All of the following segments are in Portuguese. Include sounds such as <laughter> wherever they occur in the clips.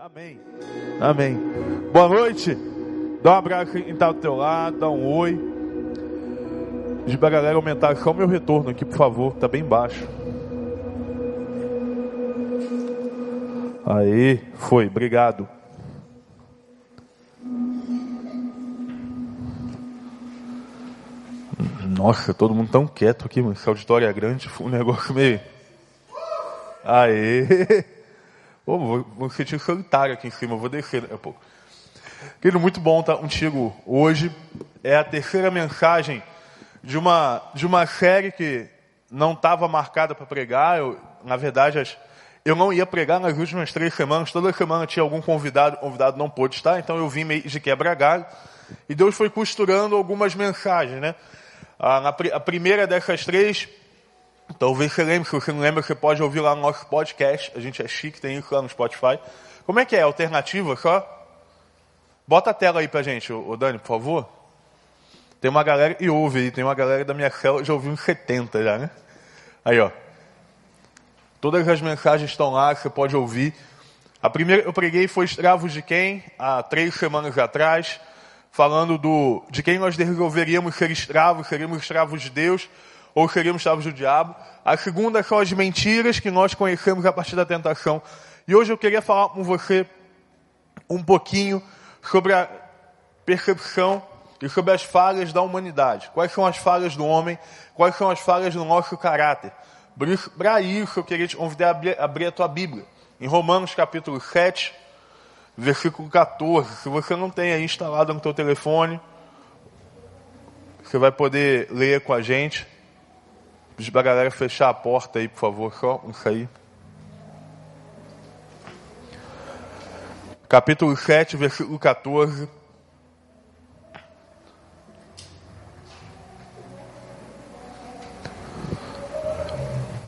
Amém. Amém. Boa noite. Dá um abraço em tá do teu lado, dá um oi. Diz pra galera aumentar só o meu retorno aqui, por favor. Tá bem baixo. Aí, foi, obrigado. Nossa, todo mundo tão quieto aqui, mas essa auditória é grande, foi um negócio meio. Aê! <laughs> Pô, vou, vou sentir solitário aqui em cima, vou descer daqui a pouco. Querido, muito bom estar contigo hoje. É a terceira mensagem de uma, de uma série que não estava marcada para pregar. Eu, na verdade, eu não ia pregar nas últimas três semanas. Toda semana tinha algum convidado, o convidado não pôde estar, então eu vim meio de quebra galho. E Deus foi costurando algumas mensagens, né? A, a primeira dessas três Talvez você lembre, se você não lembra, você pode ouvir lá no nosso podcast. A gente é chique, tem isso lá no Spotify. Como é que é? Alternativa só? Bota a tela aí pra gente, o Dani, por favor. Tem uma galera, e ouve aí, tem uma galera da minha célula, já ouviu uns 70 já, né? Aí, ó. Todas as mensagens estão lá, você pode ouvir. A primeira eu preguei foi Escravos de Quem, há três semanas atrás, falando do, de quem nós resolveríamos ser escravos, seríamos escravos de Deus ou seríamos escravos do diabo. A segunda são as mentiras que nós conhecemos a partir da tentação. E hoje eu queria falar com você um pouquinho sobre a percepção e sobre as falhas da humanidade. Quais são as falhas do homem? Quais são as falhas do nosso caráter? Para isso eu queria te convidar a abrir, abrir a tua Bíblia. Em Romanos capítulo 7, versículo 14. Se você não tem aí instalado no teu telefone, você vai poder ler com a gente. Para a galera fechar a porta aí, por favor, só isso aí. Capítulo 7, versículo 14.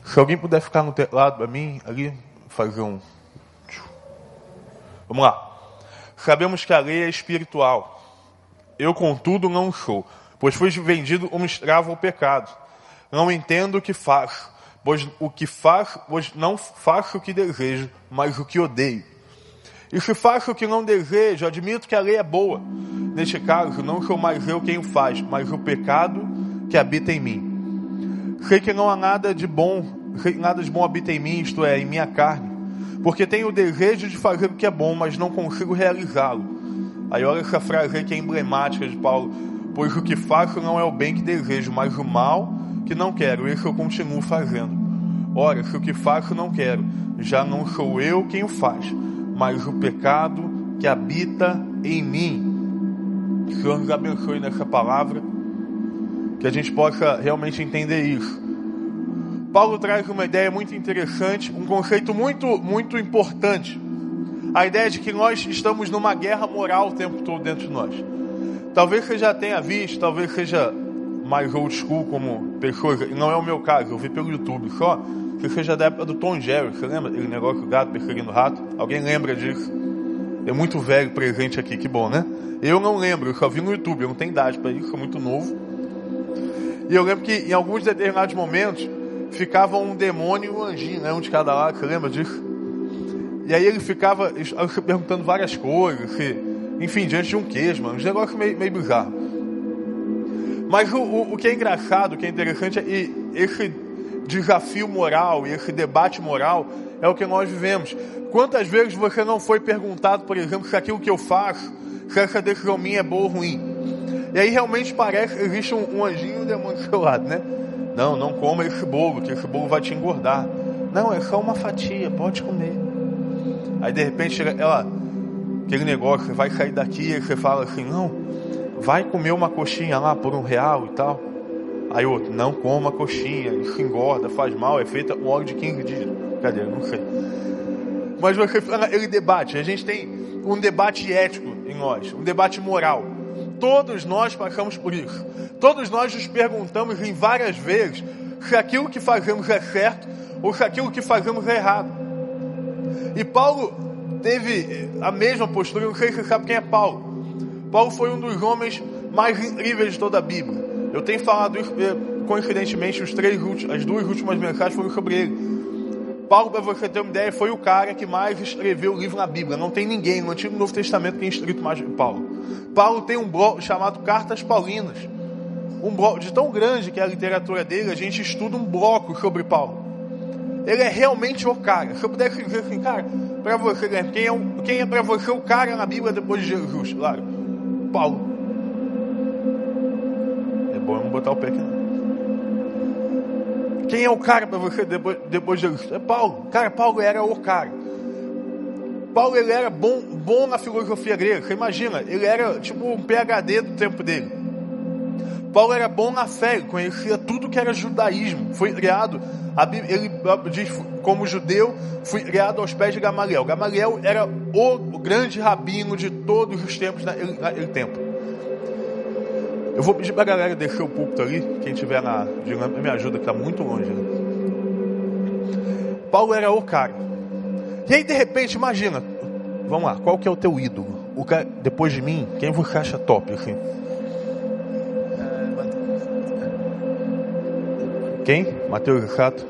Se alguém puder ficar no lado para mim, ali, fazer um. Vamos lá. Sabemos que a lei é espiritual. Eu, contudo, não sou, pois fui vendido como escravo ao pecado. Não entendo o que faço, pois o que faço, pois não faço o que desejo, mas o que odeio. E se faço o que não desejo, admito que a lei é boa. Neste caso, não sou mais eu quem o faz, mas o pecado que habita em mim. Sei que não há nada de bom, nada de bom habita em mim, isto é, em minha carne. Porque tenho o desejo de fazer o que é bom, mas não consigo realizá-lo. Aí olha essa frase aí que é emblemática de Paulo. Pois o que faço não é o bem que desejo, mas o mal que não quero, isso eu continuo fazendo. Ora, se o que faço não quero, já não sou eu quem o faz, mas o pecado que habita em mim. Que o Senhor nos abençoe nessa palavra, que a gente possa realmente entender isso. Paulo traz uma ideia muito interessante, um conceito muito, muito importante. A ideia de que nós estamos numa guerra moral o tempo todo dentro de nós. Talvez você já tenha visto, talvez seja mais old school como pessoas, não é o meu caso, eu vi pelo YouTube só, que seja da época do Tom Jerry, você lembra? Aquele negócio do gato perseguindo o rato? Alguém lembra disso? É muito velho presente aqui, que bom, né? Eu não lembro, eu só vi no YouTube, eu não tenho idade para isso, sou muito novo. E eu lembro que em alguns determinados momentos ficava um demônio e um anjinho, né? Um de cada lado, você lembra disso? E aí ele ficava perguntando várias coisas, se, enfim, diante de um queijo, mano, um negócio meio, meio bizarro. Mas o, o, o, que é engraçado, o que é interessante, é esse desafio moral e esse debate moral é o que nós vivemos. Quantas vezes você não foi perguntado, por exemplo, se aquilo que eu faço, se essa decisão minha é boa ou ruim? E aí realmente parece que existe um, um anjinho e <laughs> um demônio do seu lado, né? Não, não coma esse bolo, que esse bolo vai te engordar. Não, é só uma fatia, pode comer. Aí de repente ela, aquele negócio, você vai sair daqui e você fala assim, não, vai comer uma coxinha lá por um real e tal. Aí outro, não coma coxinha, <laughs> engorda, faz mal, é feita um óleo de 15 dias. Cadê? Não sei. Mas você fala, ele debate, a gente tem um debate ético em nós, um debate moral. Todos nós passamos por isso. Todos nós nos perguntamos em várias vezes se aquilo que fazemos é certo ou se aquilo que fazemos é errado. E Paulo teve a mesma postura, não sei se você sabe quem é Paulo. Paulo foi um dos homens mais incríveis de toda a Bíblia. Eu tenho falado isso, coincidentemente, os três, as duas últimas mensagens foram sobre ele. Paulo, para você ter uma ideia, foi o cara que mais escreveu o livro na Bíblia. Não tem ninguém no Antigo e Novo Testamento que tenha escrito mais que Paulo. Paulo tem um bloco chamado Cartas Paulinas. Um bloco de tão grande que é a literatura dele, a gente estuda um bloco sobre Paulo. Ele é realmente o cara. Se eu pudesse dizer assim, cara, para você, quem é, quem é para você o cara na Bíblia depois de Jesus? Claro, Paulo. É bom não botar o pé aqui não. Quem é o cara para você depois, depois de Jesus? É Paulo. Cara, Paulo era o cara. Paulo ele era bom, bom na filosofia grega. Você imagina, ele era tipo um PhD do tempo dele. Paulo era bom na fé, conhecia tudo que era judaísmo. Foi criado, ele diz, como judeu, foi criado aos pés de Gamaliel. Gamaliel era o grande rabino de todos os tempos naquele, naquele tempo. Eu vou pedir para a galera deixar o púlpito ali, quem tiver na dinâmica me ajuda, que está muito longe. Né? Paulo era o cara. E aí, de repente, imagina, vamos lá, qual que é o teu ídolo? O cara, depois de mim, quem você acha top, assim? Quem? Mateus Rato?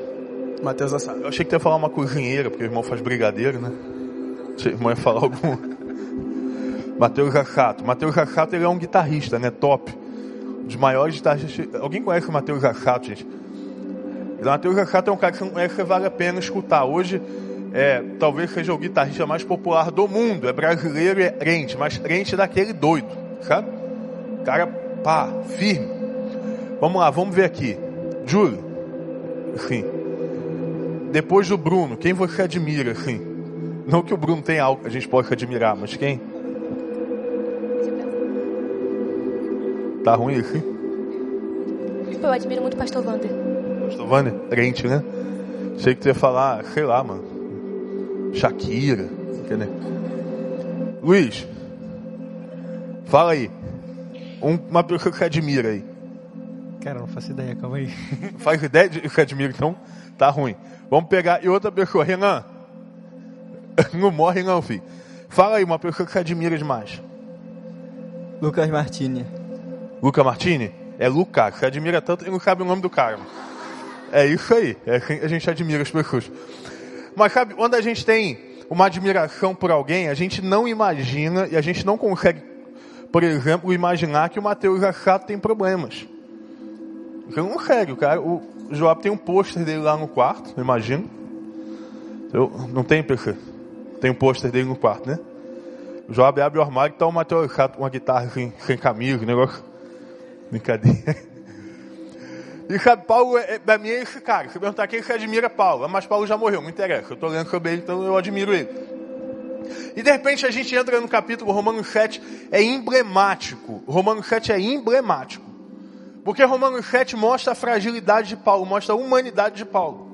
Mateus Assado. Eu achei que ia falar uma cozinheira, porque o irmão faz brigadeiro, né? O irmão ia falar algum. <laughs> Mateus Rachato. Mateus Rachato ele é um guitarrista, né? Top dos maiores guitarristas. Alguém conhece o Matheus Gassato, gente? O Matheus Gassato é um cara que você vale a pena escutar. Hoje, é, talvez seja o guitarrista mais popular do mundo. É brasileiro e é crente, mas crente daquele doido, sabe? Cara, pá, firme. Vamos lá, vamos ver aqui. Júlio, sim. Depois do Bruno, quem você admira, assim? Não que o Bruno tenha algo que a gente possa admirar, mas quem? Tá ruim aqui? Eu admiro muito o pastor Wander. Pastor Wander? Crente, né? Sei que tu ia falar, sei lá, mano. Shakira. Entendeu? Luiz, fala aí. Um, uma pessoa que você admira aí. Cara, não faço ideia, calma aí. <laughs> Faz ideia de que admira, então? Tá ruim. Vamos pegar. E outra pessoa, Renan. <laughs> Não morre não, filho. Fala aí, uma pessoa que você admira demais. Lucas Martini. Luca Martini? É Luca, você admira tanto e não sabe o nome do cara. É isso aí, é a gente admira as pessoas. Mas sabe, quando a gente tem uma admiração por alguém, a gente não imagina e a gente não consegue, por exemplo, imaginar que o Mateus Achato tem problemas. Você não consegue, o cara, o Joab tem um pôster dele lá no quarto, eu imagino. Eu, não tem, PC? Tem um pôster dele no quarto, né? O Joab abre o armário e tá com uma guitarra sem, sem camisa, negócio Brincadeira. <laughs> E sabe, Paulo, é, pra mim é esse cara. Se perguntar quem você admira Paulo, mas Paulo já morreu, não interessa. Eu estou lendo sobre ele, então eu admiro ele. E de repente a gente entra no capítulo Romanos 7, é emblemático. Romanos 7 é emblemático. Porque Romanos 7 mostra a fragilidade de Paulo, mostra a humanidade de Paulo.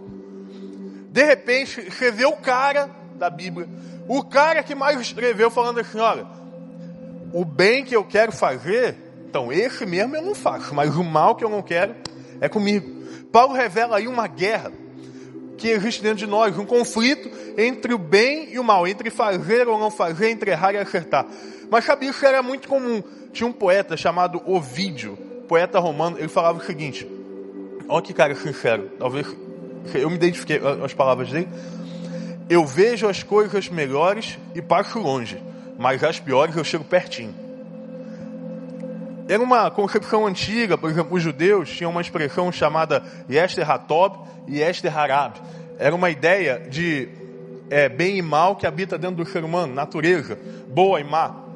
De repente, vê o cara da Bíblia, o cara que mais escreveu falando assim, olha, o bem que eu quero fazer, então, esse mesmo eu não faço, mas o mal que eu não quero é comigo. Paulo revela aí uma guerra que existe dentro de nós, um conflito entre o bem e o mal, entre fazer ou não fazer, entre errar e acertar. Mas sabe, isso era muito comum. Tinha um poeta chamado Ovídio, poeta romano, ele falava o seguinte: olha que cara sincero, talvez eu me identifiquei com as palavras dele. Eu vejo as coisas melhores e passo longe, mas as piores eu chego pertinho. Era uma concepção antiga, por exemplo, os judeus tinham uma expressão chamada Yester Hatob e Yester Harab. Era uma ideia de é, bem e mal que habita dentro do ser humano, natureza, boa e má.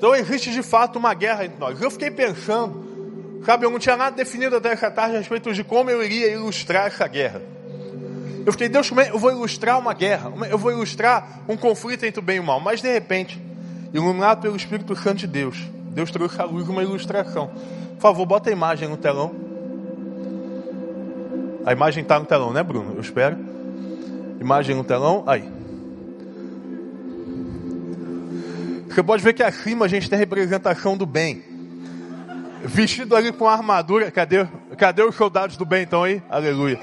Então existe de fato uma guerra entre nós. Eu fiquei pensando, sabe, eu não tinha nada definido até essa tarde a respeito de como eu iria ilustrar essa guerra. Eu fiquei, Deus, como é, eu vou ilustrar uma guerra, eu vou ilustrar um conflito entre o bem e o mal. Mas de repente, iluminado pelo Espírito Santo de Deus, Deus trouxe à luz uma ilustração. Por favor, bota a imagem no telão. A imagem está no telão, né, Bruno? Eu espero. Imagem no telão. Aí. Você pode ver que acima a gente tem a representação do bem. Vestido ali com armadura. Cadê, cadê os soldados do bem então aí? Aleluia.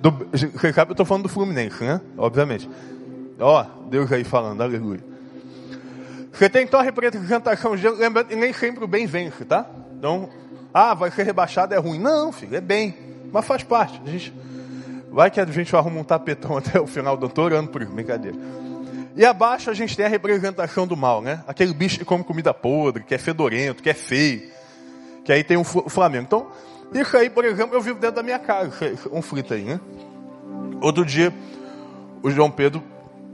Do, você sabe, eu estou falando do Fluminense, né? Obviamente. Ó, Deus aí falando, aleluia. Você tem então a representação, lembrando, e nem sempre o bem vence, tá? Então, ah, vai ser rebaixado, é ruim. Não, filho, é bem, mas faz parte. A gente, Vai que a gente arruma um tapetão <laughs> até o final do orando por isso, brincadeira. E abaixo a gente tem a representação do mal, né? Aquele bicho que come comida podre, que é fedorento, que é feio. Que aí tem o Flamengo. Então, isso aí, por exemplo, eu vivo dentro da minha casa, um frito aí, né? Outro dia, o João Pedro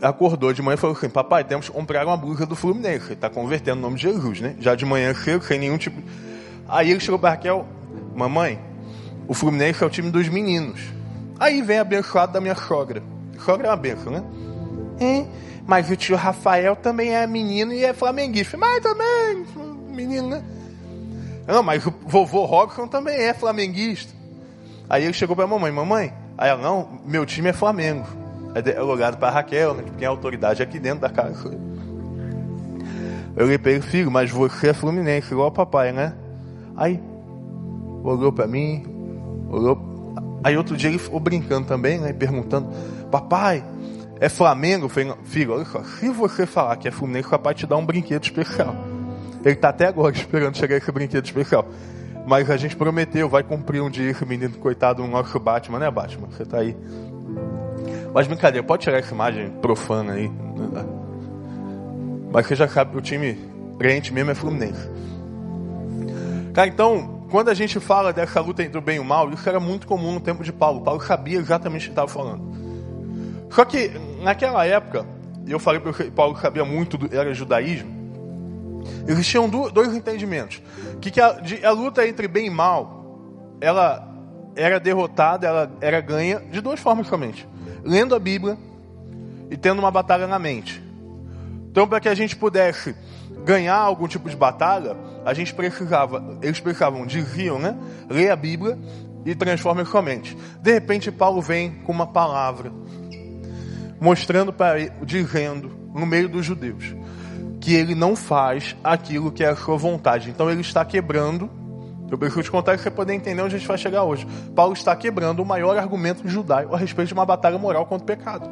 acordou de manhã e falou assim, papai, temos que comprar uma blusa do Fluminense. Ele está convertendo o nome de Jesus, né? Já de manhã cedo, sem nenhum tipo... Aí ele chegou para Raquel, mamãe, o Fluminense é o time dos meninos. Aí vem abençoado da minha sogra. Sogra é uma benção, né? É, mas o tio Rafael também é menino e é flamenguista. Mas também, menino, né? Não, mas o vovô Robson também é flamenguista. Aí ele chegou para a mamãe, mamãe, aí ela, não, meu time é Flamengo. É logado para Raquel, né? Quem é autoridade aqui dentro da casa. Eu lhe para filho, mas você é Fluminense, igual o papai, né? Aí, olhou para mim, olhou. Aí outro dia ele ficou brincando também, né? Perguntando, papai, é Flamengo? Falei, filho, olha só, se você falar que é Fluminense, o papai te dá um brinquedo especial. Ele está até agora esperando chegar esse brinquedo especial. Mas a gente prometeu, vai cumprir um dia esse menino, coitado, o nosso Batman, né, Batman? Você está aí. Mas brincadeira, pode tirar essa imagem profana aí. Mas você já sabe que o time crente mesmo é Fluminense. Cara, então, quando a gente fala dessa luta entre o bem e o mal, isso era muito comum no tempo de Paulo. Paulo sabia exatamente o que estava falando. Só que, naquela época, eu falei que Paulo sabia muito do era judaísmo, existiam dois entendimentos. Que, que a, a luta entre bem e mal, ela era derrotada, ela era ganha de duas formas somente lendo a Bíblia e tendo uma batalha na mente. Então, para que a gente pudesse ganhar algum tipo de batalha, a gente precisava, eles precisavam, diziam, né? Ler a Bíblia e transformar sua mente. De repente, Paulo vem com uma palavra, mostrando para dizendo, no meio dos judeus, que ele não faz aquilo que é a sua vontade. Então, ele está quebrando eu preciso te contar para você poder entender onde a gente vai chegar hoje. Paulo está quebrando o maior argumento judaico a respeito de uma batalha moral contra o pecado.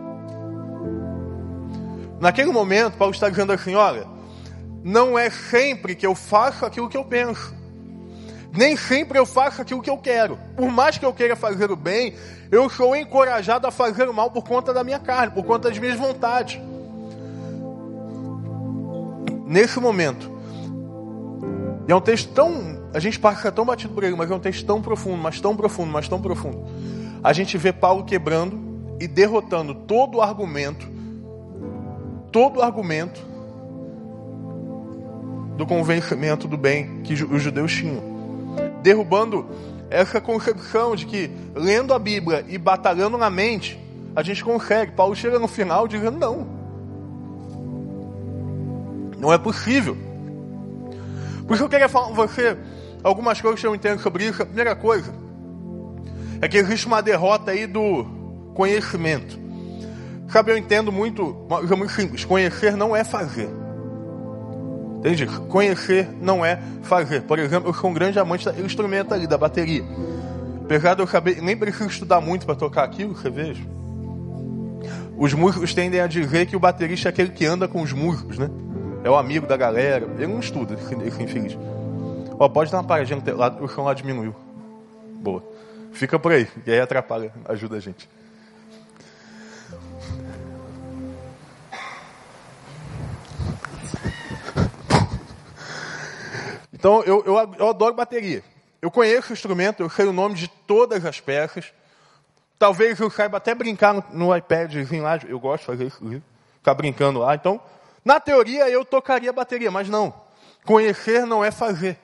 Naquele momento, Paulo está dizendo assim: olha, não é sempre que eu faço aquilo que eu penso. Nem sempre eu faço aquilo que eu quero. Por mais que eu queira fazer o bem, eu sou encorajado a fazer o mal por conta da minha carne, por conta das minhas vontades. Nesse momento, e é um texto tão a gente passa tão batido por ele, mas é um texto tão profundo, mas tão profundo, mas tão profundo. A gente vê Paulo quebrando e derrotando todo o argumento, todo o argumento do convencimento do bem que os judeus tinham. Derrubando essa concepção de que lendo a Bíblia e batalhando na mente, a gente consegue. Paulo chega no final dizendo: não. Não é possível. Por isso eu queria falar com você algumas coisas que eu entendo sobre isso. A primeira coisa é que existe uma derrota aí do conhecimento. Sabe, eu entendo muito, é muito simples. Conhecer não é fazer. Entende? Conhecer não é fazer. Por exemplo, eu sou um grande amante instrumento ali, da bateria. Apesar de eu saber, nem preciso estudar muito para tocar aquilo, você veja. Os músicos tendem a dizer que o baterista é aquele que anda com os músicos, né? É o amigo da galera. Ele não estuda, esse infeliz. Ó, pode dar uma paradinha no teu lado, o chão lá diminuiu. Boa. Fica por aí, e aí atrapalha, ajuda a gente. Então, eu, eu, eu, adoro bateria. Eu conheço o instrumento, eu sei o nome de todas as peças. Talvez eu saiba até brincar no, no iPad, lá, eu gosto de fazer isso, ficar brincando lá. Então, na teoria, eu tocaria bateria, mas não. Conhecer não é fazer.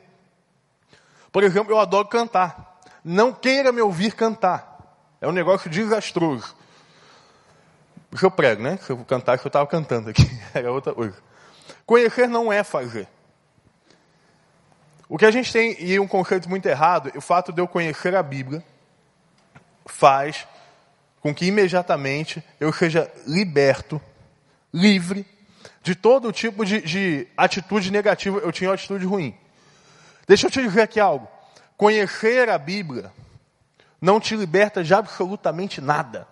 Por exemplo, eu adoro cantar. Não queira me ouvir cantar. É um negócio desastroso. Porque eu prego, né? Se eu cantar, que eu estava cantando aqui. <laughs> Era outra coisa. Conhecer não é fazer. O que a gente tem, e um conceito muito errado, o fato de eu conhecer a Bíblia faz com que imediatamente eu seja liberto, livre, de todo tipo de, de atitude negativa. Eu tinha uma atitude ruim. Deixa eu te dizer aqui algo. Conhecer a Bíblia não te liberta de absolutamente nada.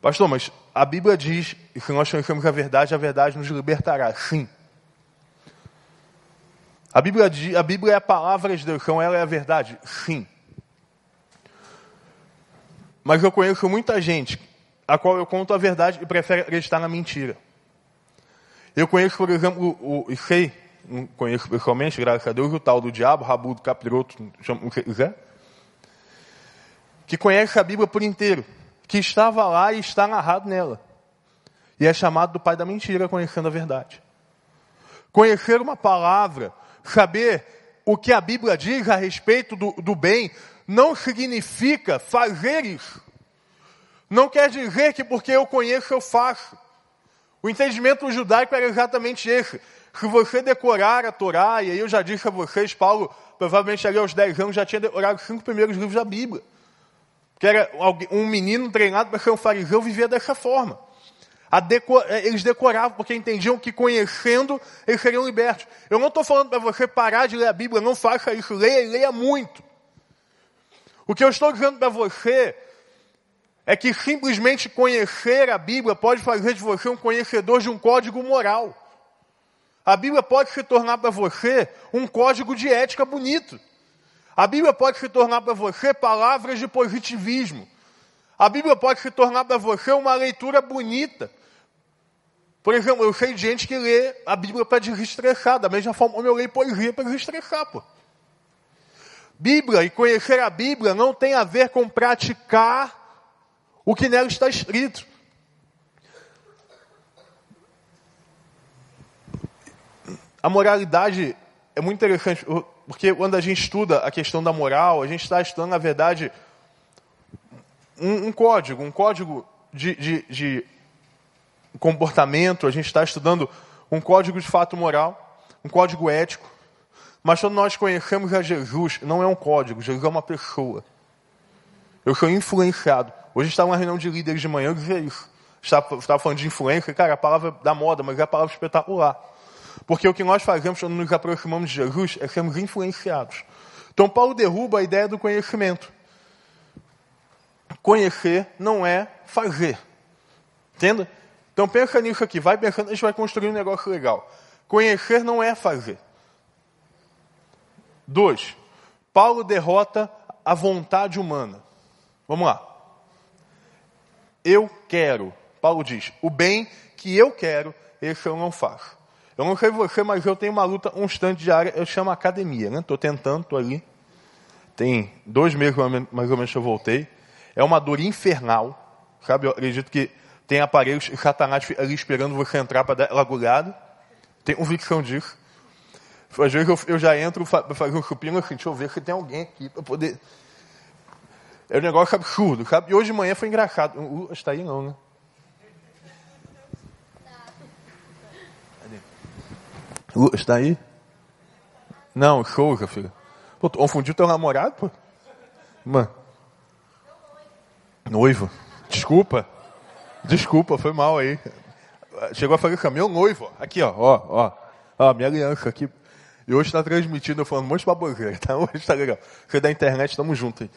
Pastor, mas a Bíblia diz que se nós conhecemos a verdade, a verdade nos libertará. Sim. A Bíblia, a Bíblia é a palavra de Deus, então ela é a verdade? Sim. Mas eu conheço muita gente a qual eu conto a verdade e prefere acreditar na mentira. Eu conheço, por exemplo, o, o sei, não conheço pessoalmente, graças a Deus, o tal do diabo, rabudo, capiroto, chama o que quiser, que conhece a Bíblia por inteiro, que estava lá e está narrado nela. E é chamado do pai da mentira, conhecendo a verdade. Conhecer uma palavra, saber o que a Bíblia diz a respeito do, do bem, não significa fazer isso. Não quer dizer que porque eu conheço eu faço. O entendimento judaico era exatamente esse. Se você decorar a Torá, e aí eu já disse a vocês, Paulo, provavelmente ali aos 10 anos já tinha decorado os cinco primeiros livros da Bíblia. Que era um menino treinado para ser um fariseu, vivia dessa forma. Decor... É, eles decoravam porque entendiam que conhecendo eles seriam libertos. Eu não estou falando para você parar de ler a Bíblia, não faça isso, leia e leia muito. O que eu estou dizendo para você é que simplesmente conhecer a Bíblia pode fazer de você um conhecedor de um código moral. A Bíblia pode se tornar para você um código de ética bonito. A Bíblia pode se tornar para você palavras de positivismo. A Bíblia pode se tornar para você uma leitura bonita. Por exemplo, eu sei de gente que lê a Bíblia para desestressar, da mesma forma como eu leio poesia para desestressar, pô. Bíblia e conhecer a Bíblia não tem a ver com praticar o que nela está escrito. A moralidade é muito interessante, porque quando a gente estuda a questão da moral, a gente está estudando, na verdade, um, um código, um código de, de, de comportamento, a gente está estudando um código de fato moral, um código ético. Mas quando nós conhecemos a Jesus, não é um código, Jesus é uma pessoa. Eu sou influenciado. Hoje estava uma reunião de líderes de manhã, eu dizia isso. Estava, estava falando de influência, cara, a palavra da moda, mas é a palavra espetacular. Porque o que nós fazemos quando nos aproximamos de Jesus é sermos influenciados. Então Paulo derruba a ideia do conhecimento. Conhecer não é fazer. Entenda? Então pensa nisso aqui, vai pensando, a gente vai construir um negócio legal. Conhecer não é fazer. Dois, Paulo derrota a vontade humana. Vamos lá. Eu quero, Paulo diz, o bem que eu quero, esse eu não faço. Eu não sei você, mas eu tenho uma luta constante diária, eu chamo academia, né? Estou tentando, estou ali. Tem dois meses mais ou menos que eu voltei. É uma dor infernal, sabe? Eu acredito que tem aparelhos e Satanás ali esperando você entrar para dar lagulhada. Tem convicção disso. Às vezes eu, eu já entro para fazer um chupinho assim, deixa eu ver se tem alguém aqui para poder. É um negócio absurdo, sabe? E hoje de manhã foi engraçado. O está aí não, né? Está aí? Não, show, filho. Pô, confundiu teu namorado, pô? Mano. Noivo. Desculpa. Desculpa, foi mal aí. Chegou a fazer com meu noivo. Aqui, ó, ó, ó. Ó, minha aliança aqui. E hoje está transmitindo, eu falando um monte de baboseira, tá? <laughs> Hoje está legal. Você da internet, estamos juntos aí.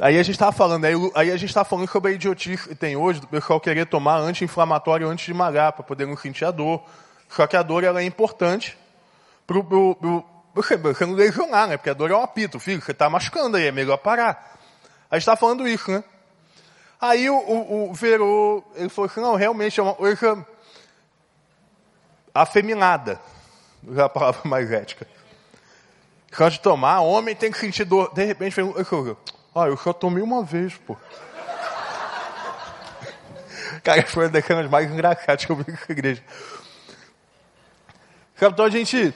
Aí a gente estava falando, aí, aí a gente estava falando sobre a idiotice que tem hoje, do pessoal querer tomar anti-inflamatório antes de malhar, para poder não sentir a dor. Só que a dor ela é importante para você, você não lesionar, né? Porque a dor é um apito, filho, você está machucando aí, é melhor parar. A gente está falando isso, né? Aí o, o, o Verô, ele falou assim, não, realmente é uma coisa afeminada é a palavra <laughs> mais ética. Antes de tomar, homem tem que sentir dor. De repente, falou, ah, eu só tomei uma vez, pô. <laughs> Cara, foi uma das cenas mais engraçadas que eu vi na igreja. Então a gente.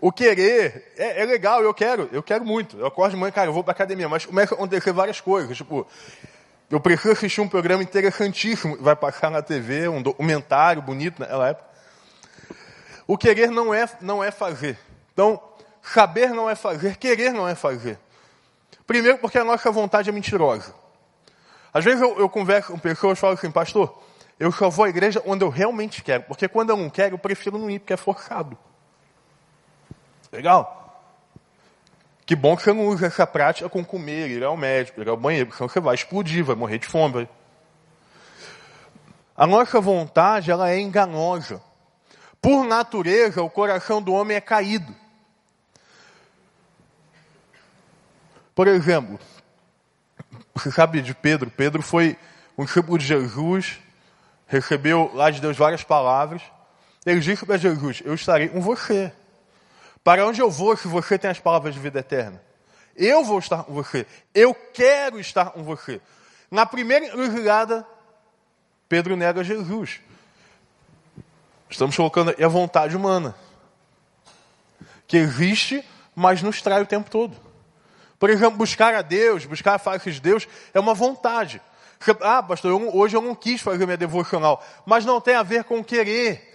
O querer é, é, legal, eu quero, eu quero muito. Eu acordo de manhã, cara, eu vou pra academia, mas começa a acontecer várias coisas. Tipo, eu preciso assistir um programa interessantíssimo, vai passar na TV, um documentário bonito naquela época. O querer não é, não é fazer. Então, saber não é fazer, querer não é fazer. Primeiro porque a nossa vontade é mentirosa. Às vezes eu, eu converso com pessoas e falo assim, pastor, eu só vou à igreja onde eu realmente quero. Porque quando eu não quero, eu prefiro não ir, porque é forçado. Legal? Que bom que você não usa essa prática com comer, ir ao médico, ir ao banheiro, senão você vai explodir, vai morrer de fome. A nossa vontade, ela é enganosa. Por natureza, o coração do homem é caído. Por exemplo, você sabe de Pedro? Pedro foi um discípulo de Jesus, recebeu lá de Deus várias palavras. Ele disse para Jesus: Eu estarei com você. Para onde eu vou se você tem as palavras de vida eterna? Eu vou estar com você. Eu quero estar com você. Na primeira encruzilhada, Pedro nega Jesus. Estamos colocando aí a vontade humana. Que existe, mas nos trai o tempo todo. Por exemplo, buscar a Deus, buscar a face de Deus, é uma vontade. Ah, pastor, eu, hoje eu não quis fazer minha devocional. Mas não tem a ver com querer.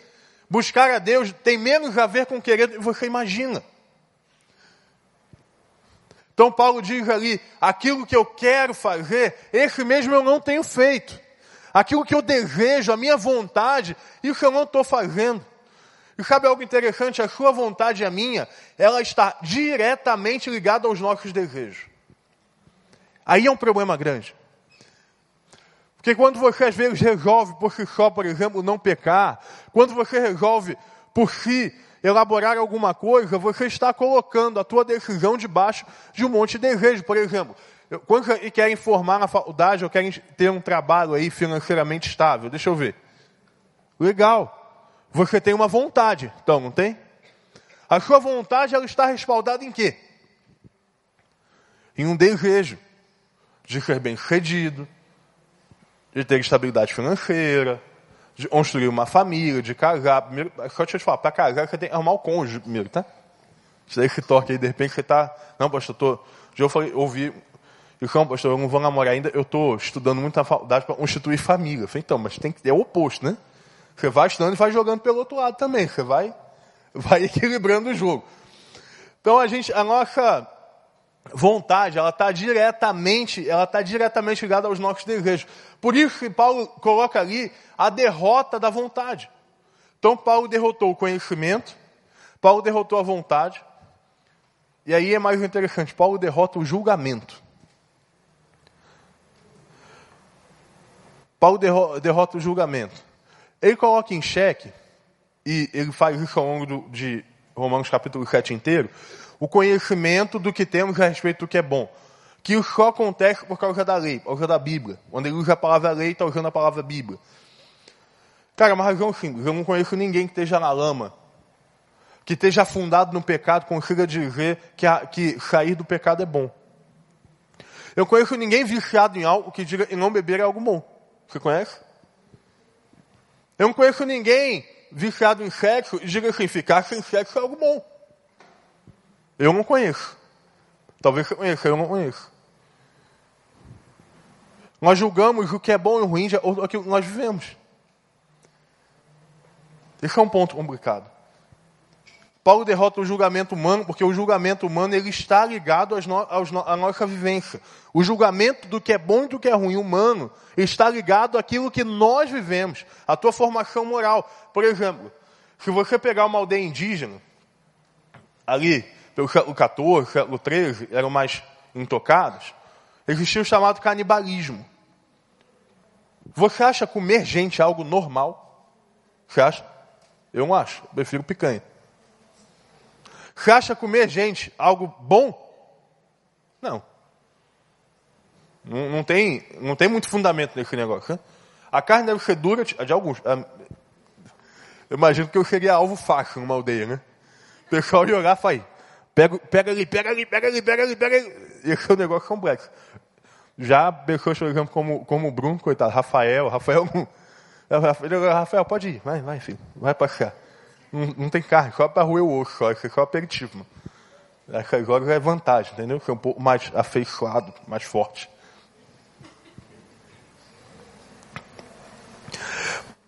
Buscar a Deus tem menos a ver com querer do que você imagina. Então Paulo diz ali, aquilo que eu quero fazer, esse mesmo eu não tenho feito. Aquilo que eu desejo, a minha vontade, isso eu não estou fazendo. E sabe algo interessante? A sua vontade e a minha, ela está diretamente ligada aos nossos desejos. Aí é um problema grande. Porque quando você às vezes resolve por si só, por exemplo, não pecar, quando você resolve por si elaborar alguma coisa, você está colocando a tua decisão debaixo de um monte de desejo. Por exemplo, quando você querem formar na faculdade ou querem ter um trabalho aí financeiramente estável, deixa eu ver. Legal. Você tem uma vontade, então, não tem? A sua vontade, ela está respaldada em quê? Em um desejo de ser bem sucedido, de ter estabilidade financeira, de construir uma família, de casar. Primeiro, só deixa eu te falar, para casar você tem que arrumar o cônjuge primeiro, tá? Isso aí que toque aí, de repente você está. Não, pastor, tô. Eu falei, ouvi. Então, pastor, eu não vou namorar ainda, eu estou estudando muito na faculdade para constituir família. Eu falei, então, mas tem que. É o oposto, né? Você vai estudando e vai jogando pelo outro lado também. Você vai, vai <laughs> equilibrando o jogo. Então a gente, a nossa vontade, ela está diretamente, ela está diretamente ligada aos nossos desejos. Por isso que Paulo coloca ali a derrota da vontade. Então Paulo derrotou o conhecimento, Paulo derrotou a vontade, e aí é mais interessante, Paulo derrota o julgamento. Paulo derrota o julgamento. Ele coloca em xeque, e ele faz isso ao longo do, de Romanos capítulo 7 inteiro, o conhecimento do que temos a respeito do que é bom. Que só acontece por causa da lei, por causa da Bíblia. Quando ele usa a palavra lei, está usando a palavra Bíblia. Cara, uma razão simples. Eu não conheço ninguém que esteja na lama, que esteja afundado no pecado, consiga dizer que, a, que sair do pecado é bom. Eu conheço ninguém viciado em algo que diga que não beber é algo bom. Você conhece? Eu não conheço ninguém viciado em sexo e diga assim, ficar sem sexo é algo bom. Eu não conheço. Talvez você conheça, eu não conheço. Nós julgamos o que é bom e ruim aquilo que nós vivemos. Esse é um ponto complicado. Paulo derrota o julgamento humano, porque o julgamento humano ele está ligado aos no, aos à nossa vivência. O julgamento do que é bom e do que é ruim humano está ligado àquilo que nós vivemos, à tua formação moral. Por exemplo, se você pegar uma aldeia indígena, ali pelo século XIV, século XIII, eram mais intocados, existia o chamado canibalismo. Você acha comer gente algo normal? Você acha? Eu não acho. Eu prefiro picanha. Você acha comer gente algo bom? Não. Não, não tem, não tem muito fundamento nesse negócio. Né? A carne deve ser dura de, de alguns. Ah, eu imagino que eu seria alvo fácil numa aldeia, né? O pessoal ia olhar e falar, pega, pega ali, pega ali, pega ali, pega ali, pega ali. <laughs> Esse é um negócio complexo. Já pessoas, por exemplo, como, como o Bruno, coitado, Rafael, Rafael, <laughs> Rafael, pode ir, vai, vai, filho, vai passear. Não, não tem carne, só para roer o osso, só, é só aperitivo. Mano. Essas horas é vantagem, entendeu? Que é um pouco mais afeiçoado, mais forte.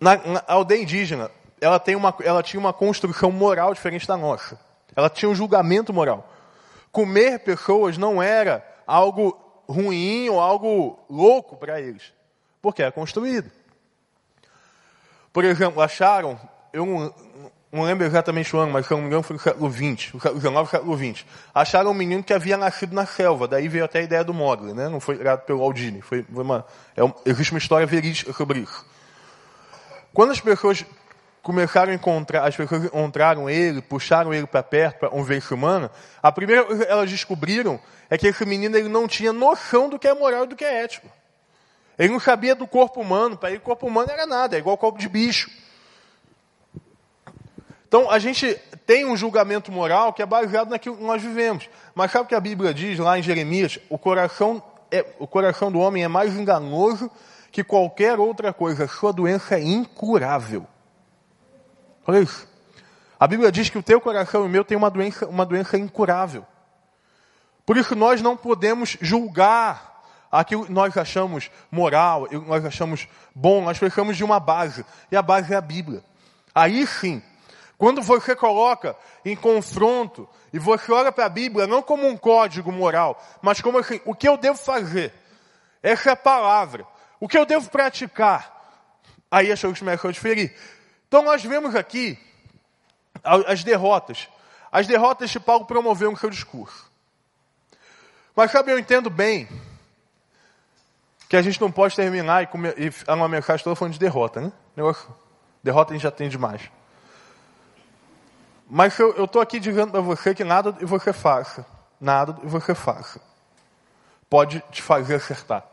Na, na aldeia indígena, ela, tem uma, ela tinha uma construção moral diferente da nossa. Ela tinha um julgamento moral. Comer pessoas não era algo ruim ou algo louco para eles, porque é construído. Por exemplo, acharam, eu não, não lembro exatamente o ano, mas se não me engano foi no século XX, o século XIX, século XX. Acharam um menino que havia nascido na selva, daí veio até a ideia do Mogli, né? Não foi criado pelo Aldini, foi, foi uma, é existe uma história verídica sobre isso. Quando as pessoas começaram a encontrar, as pessoas encontraram ele, puxaram ele para perto, para um vez humana, a primeira coisa que elas descobriram é que esse menino ele não tinha noção do que é moral e do que é ético. Ele não sabia do corpo humano, para ele corpo humano era nada, é igual corpo de bicho. Então a gente tem um julgamento moral que é baseado naquilo que nós vivemos. Mas sabe o que a Bíblia diz lá em Jeremias? O coração, é, o coração do homem é mais enganoso que qualquer outra coisa. Sua doença é incurável. Olha isso. A Bíblia diz que o teu coração e o meu tem uma doença, uma doença incurável. Por isso nós não podemos julgar aquilo que nós achamos moral, nós achamos bom, nós precisamos de uma base. E a base é a Bíblia. Aí sim, quando você coloca em confronto e você olha para a Bíblia não como um código moral, mas como assim, o que eu devo fazer? Essa é a palavra. O que eu devo praticar? Aí as coisas começam a diferir. Então nós vemos aqui as derrotas. As derrotas que Paulo promoveu no seu discurso. Mas sabe, eu entendo bem que a gente não pode terminar e, comer, e uma mensagem toda falando de derrota, né? Negócio, derrota a gente já tem demais. Mas eu estou aqui dizendo para você que nada de você faça, nada de você faça, pode te fazer acertar.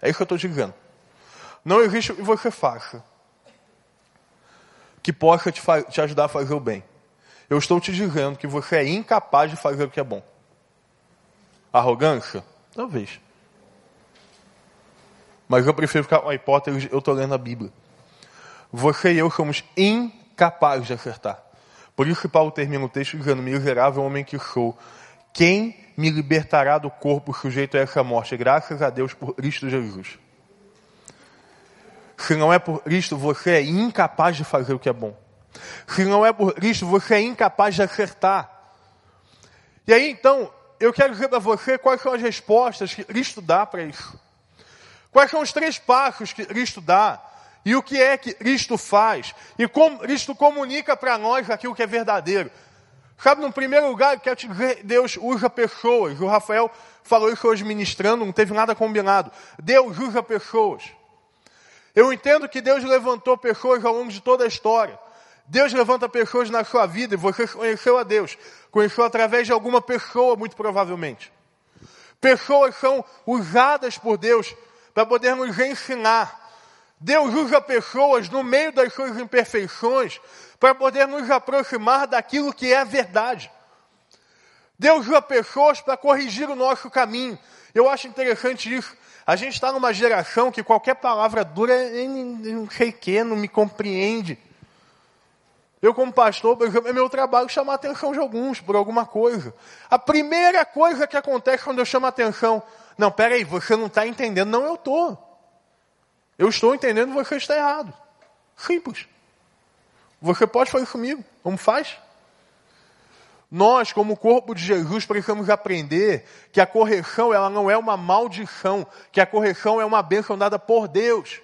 É isso que eu estou dizendo. Não existe o que você faça que possa te, te ajudar a fazer o bem. Eu estou te dizendo que você é incapaz de fazer o que é bom. Arrogância? Talvez. Mas eu prefiro ficar com a hipótese, eu estou lendo a Bíblia. Você e eu somos incapazes de acertar. Por isso que Paulo termina o texto dizendo, miserável homem que sou, quem me libertará do corpo sujeito a essa morte? Graças a Deus por Cristo Jesus. Se não é por Cristo, você é incapaz de fazer o que é bom. Se não é por Cristo, você é incapaz de acertar. E aí então, eu quero dizer para você quais são as respostas que Cristo dá para isso. Quais são os três passos que Cristo dá e o que é que Cristo faz? E como Cristo comunica para nós aquilo que é verdadeiro. Sabe, no primeiro lugar, quero te dizer, Deus usa pessoas. O Rafael falou isso hoje ministrando, não teve nada combinado. Deus usa pessoas. Eu entendo que Deus levantou pessoas ao longo de toda a história. Deus levanta pessoas na sua vida e você conheceu a Deus. Conheceu através de alguma pessoa, muito provavelmente. Pessoas são usadas por Deus para poder nos ensinar. Deus usa pessoas no meio das suas imperfeições para poder nos aproximar daquilo que é a verdade. Deus usa pessoas para corrigir o nosso caminho. Eu acho interessante isso. A gente está numa geração que qualquer palavra dura, não sei que, não me compreende. Eu, como pastor, é meu trabalho chamar a atenção de alguns por alguma coisa. A primeira coisa que acontece quando eu chamo a atenção, não, peraí, você não está entendendo. Não, eu estou. Eu estou entendendo, você está errado. Simples. Você pode fazer comigo. Como faz? Nós, como corpo de Jesus, precisamos aprender que a correção ela não é uma maldição, que a correção é uma bênção dada por Deus.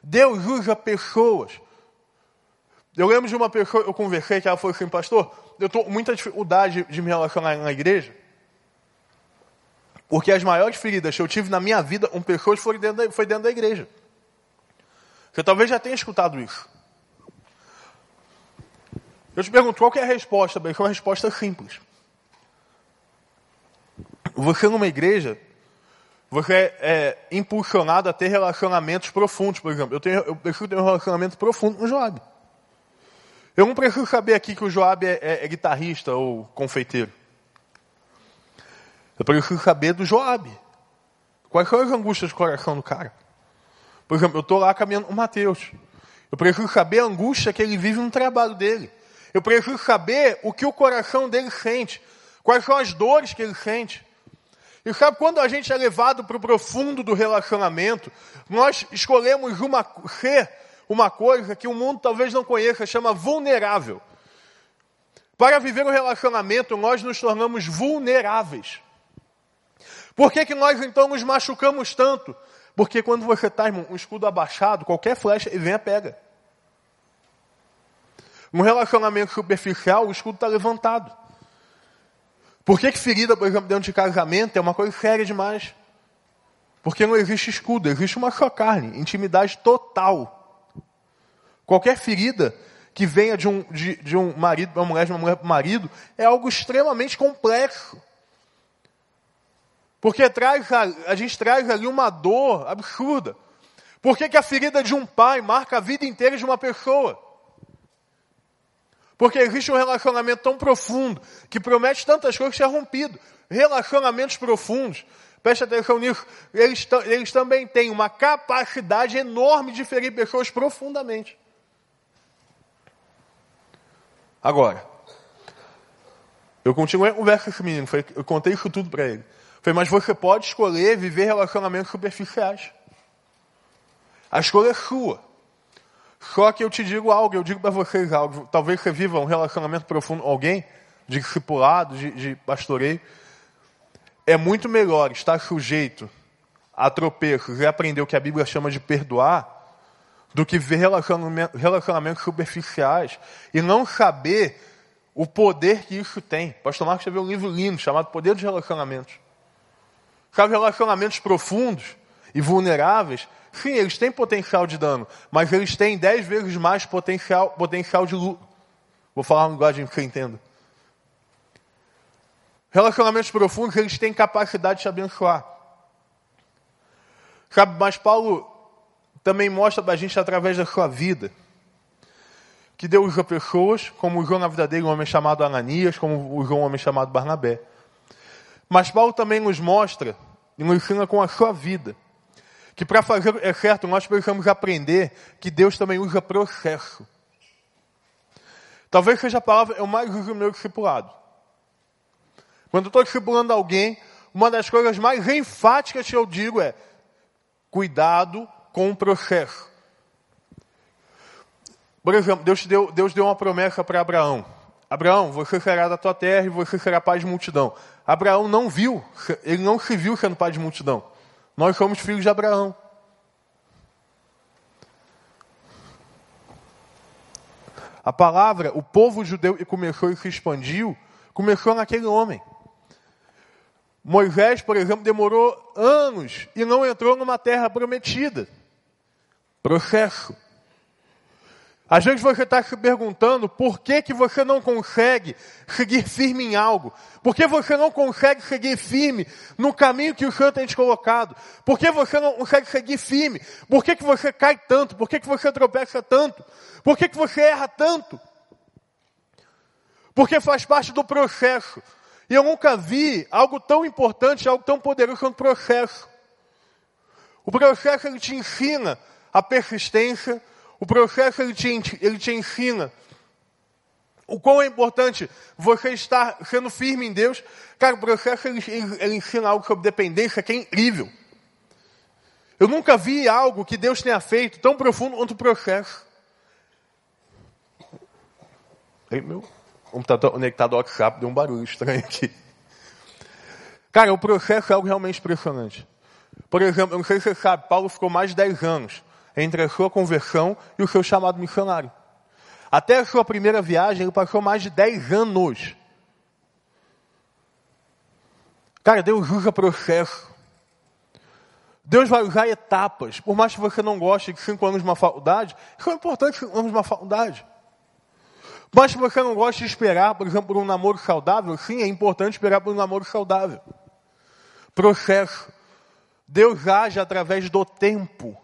Deus usa pessoas. Eu lembro de uma pessoa, eu conversei, que ela falou assim, pastor, eu estou com muita dificuldade de me relacionar na igreja, porque as maiores feridas que eu tive na minha vida com pessoas foi dentro da, foi dentro da igreja. Você talvez já tenha escutado isso. Eu te pergunto, qual é a resposta? Bem, é uma resposta simples. Você numa igreja, você é, é impulsionado a ter relacionamentos profundos, por exemplo. Eu, tenho, eu preciso ter um relacionamento profundo com o Joab. Eu não preciso saber aqui que o Joab é, é, é guitarrista ou confeiteiro. Eu preciso saber do Joab. Quais são as angústias do coração do cara? Por exemplo, eu estou lá caminhando com o Mateus. Eu preciso saber a angústia que ele vive no trabalho dele. Eu preciso saber o que o coração dele sente. Quais são as dores que ele sente. E sabe, quando a gente é levado para o profundo do relacionamento, nós escolhemos uma, ser uma coisa que o mundo talvez não conheça, chama vulnerável. Para viver um relacionamento, nós nos tornamos vulneráveis. Por que, que nós então nos machucamos tanto? Porque quando você está, irmão, um escudo abaixado, qualquer flecha e vem a pega. Um relacionamento superficial, o escudo está levantado. Por que, que ferida, por exemplo, dentro de casamento é uma coisa séria demais? Porque não existe escudo, existe uma só carne, intimidade total. Qualquer ferida que venha de um, de, de um marido para uma mulher, de uma mulher para o marido, é algo extremamente complexo. Porque traz, a, gente traz ali uma dor absurda. Por que, que a ferida de um pai marca a vida inteira de uma pessoa? Porque existe um relacionamento tão profundo, que promete tantas coisas que é rompido. Relacionamentos profundos, preste atenção nisso, eles, eles também têm uma capacidade enorme de ferir pessoas profundamente. Agora, eu continuei o verso com esse menino, eu contei isso tudo para ele. Falei, mas você pode escolher viver relacionamentos superficiais. A escolha é sua. Só que eu te digo algo, eu digo para vocês algo. Talvez você viva um relacionamento profundo com alguém, de discipulado, de, de pastoreio. É muito melhor estar sujeito a tropeços e aprender o que a Bíblia chama de perdoar, do que viver relacionamentos, relacionamentos superficiais e não saber o poder que isso tem. Pastor Marcos escreveu um livro lindo chamado Poder dos Relacionamentos. Sabe, relacionamentos profundos e vulneráveis, sim, eles têm potencial de dano, mas eles têm dez vezes mais potencial, potencial de lucro. Vou falar uma linguagem que você entenda. Relacionamentos profundos, eles têm capacidade de te abençoar. Sabe, mas Paulo também mostra para a gente através da sua vida que Deus usa pessoas, como usou na vida dele um homem chamado Ananias, como usou um homem chamado Barnabé. Mas Paulo também nos mostra e nos ensina com a sua vida. Que para fazer é certo, nós precisamos aprender que Deus também usa processo. Talvez seja a palavra eu mais uso no meu discipulado. Quando eu estou discipulando alguém, uma das coisas mais enfáticas que eu digo é cuidado com o processo. Por exemplo, Deus deu, Deus deu uma promessa para Abraão. Abraão, você será da tua terra e você será pai de multidão. Abraão não viu, ele não se viu sendo pai de multidão. Nós somos filhos de Abraão. A palavra, o povo judeu começou e se expandiu, começou naquele homem. Moisés, por exemplo, demorou anos e não entrou numa terra prometida. Processo. Às vezes você está se perguntando por que, que você não consegue seguir firme em algo. Por que você não consegue seguir firme no caminho que o Senhor tem te colocado? Por que você não consegue seguir firme? Por que, que você cai tanto? Por que, que você tropeça tanto? Por que, que você erra tanto? Porque faz parte do processo. E eu nunca vi algo tão importante, algo tão poderoso quanto o processo. O processo ele te ensina a persistência, o processo ele te, ele te ensina o quão é importante você estar sendo firme em Deus. Cara, o processo ele, ele, ele ensina algo sobre dependência que é incrível. Eu nunca vi algo que Deus tenha feito tão profundo quanto o processo. Ei, meu computador conectado ao WhatsApp deu um barulho estranho aqui. Cara, o processo é algo realmente impressionante. Por exemplo, eu não sei se você sabe, Paulo ficou mais de 10 anos entre a sua conversão e o seu chamado missionário. Até a sua primeira viagem, ele passou mais de 10 anos. Cara, Deus usa processo. Deus vai usar etapas. Por mais que você não goste de cinco anos de uma faculdade, isso é importante cinco anos de uma faculdade. Mas se você não gosta de esperar, por exemplo, por um namoro saudável, sim, é importante esperar por um namoro saudável. Processo. Deus age através do tempo.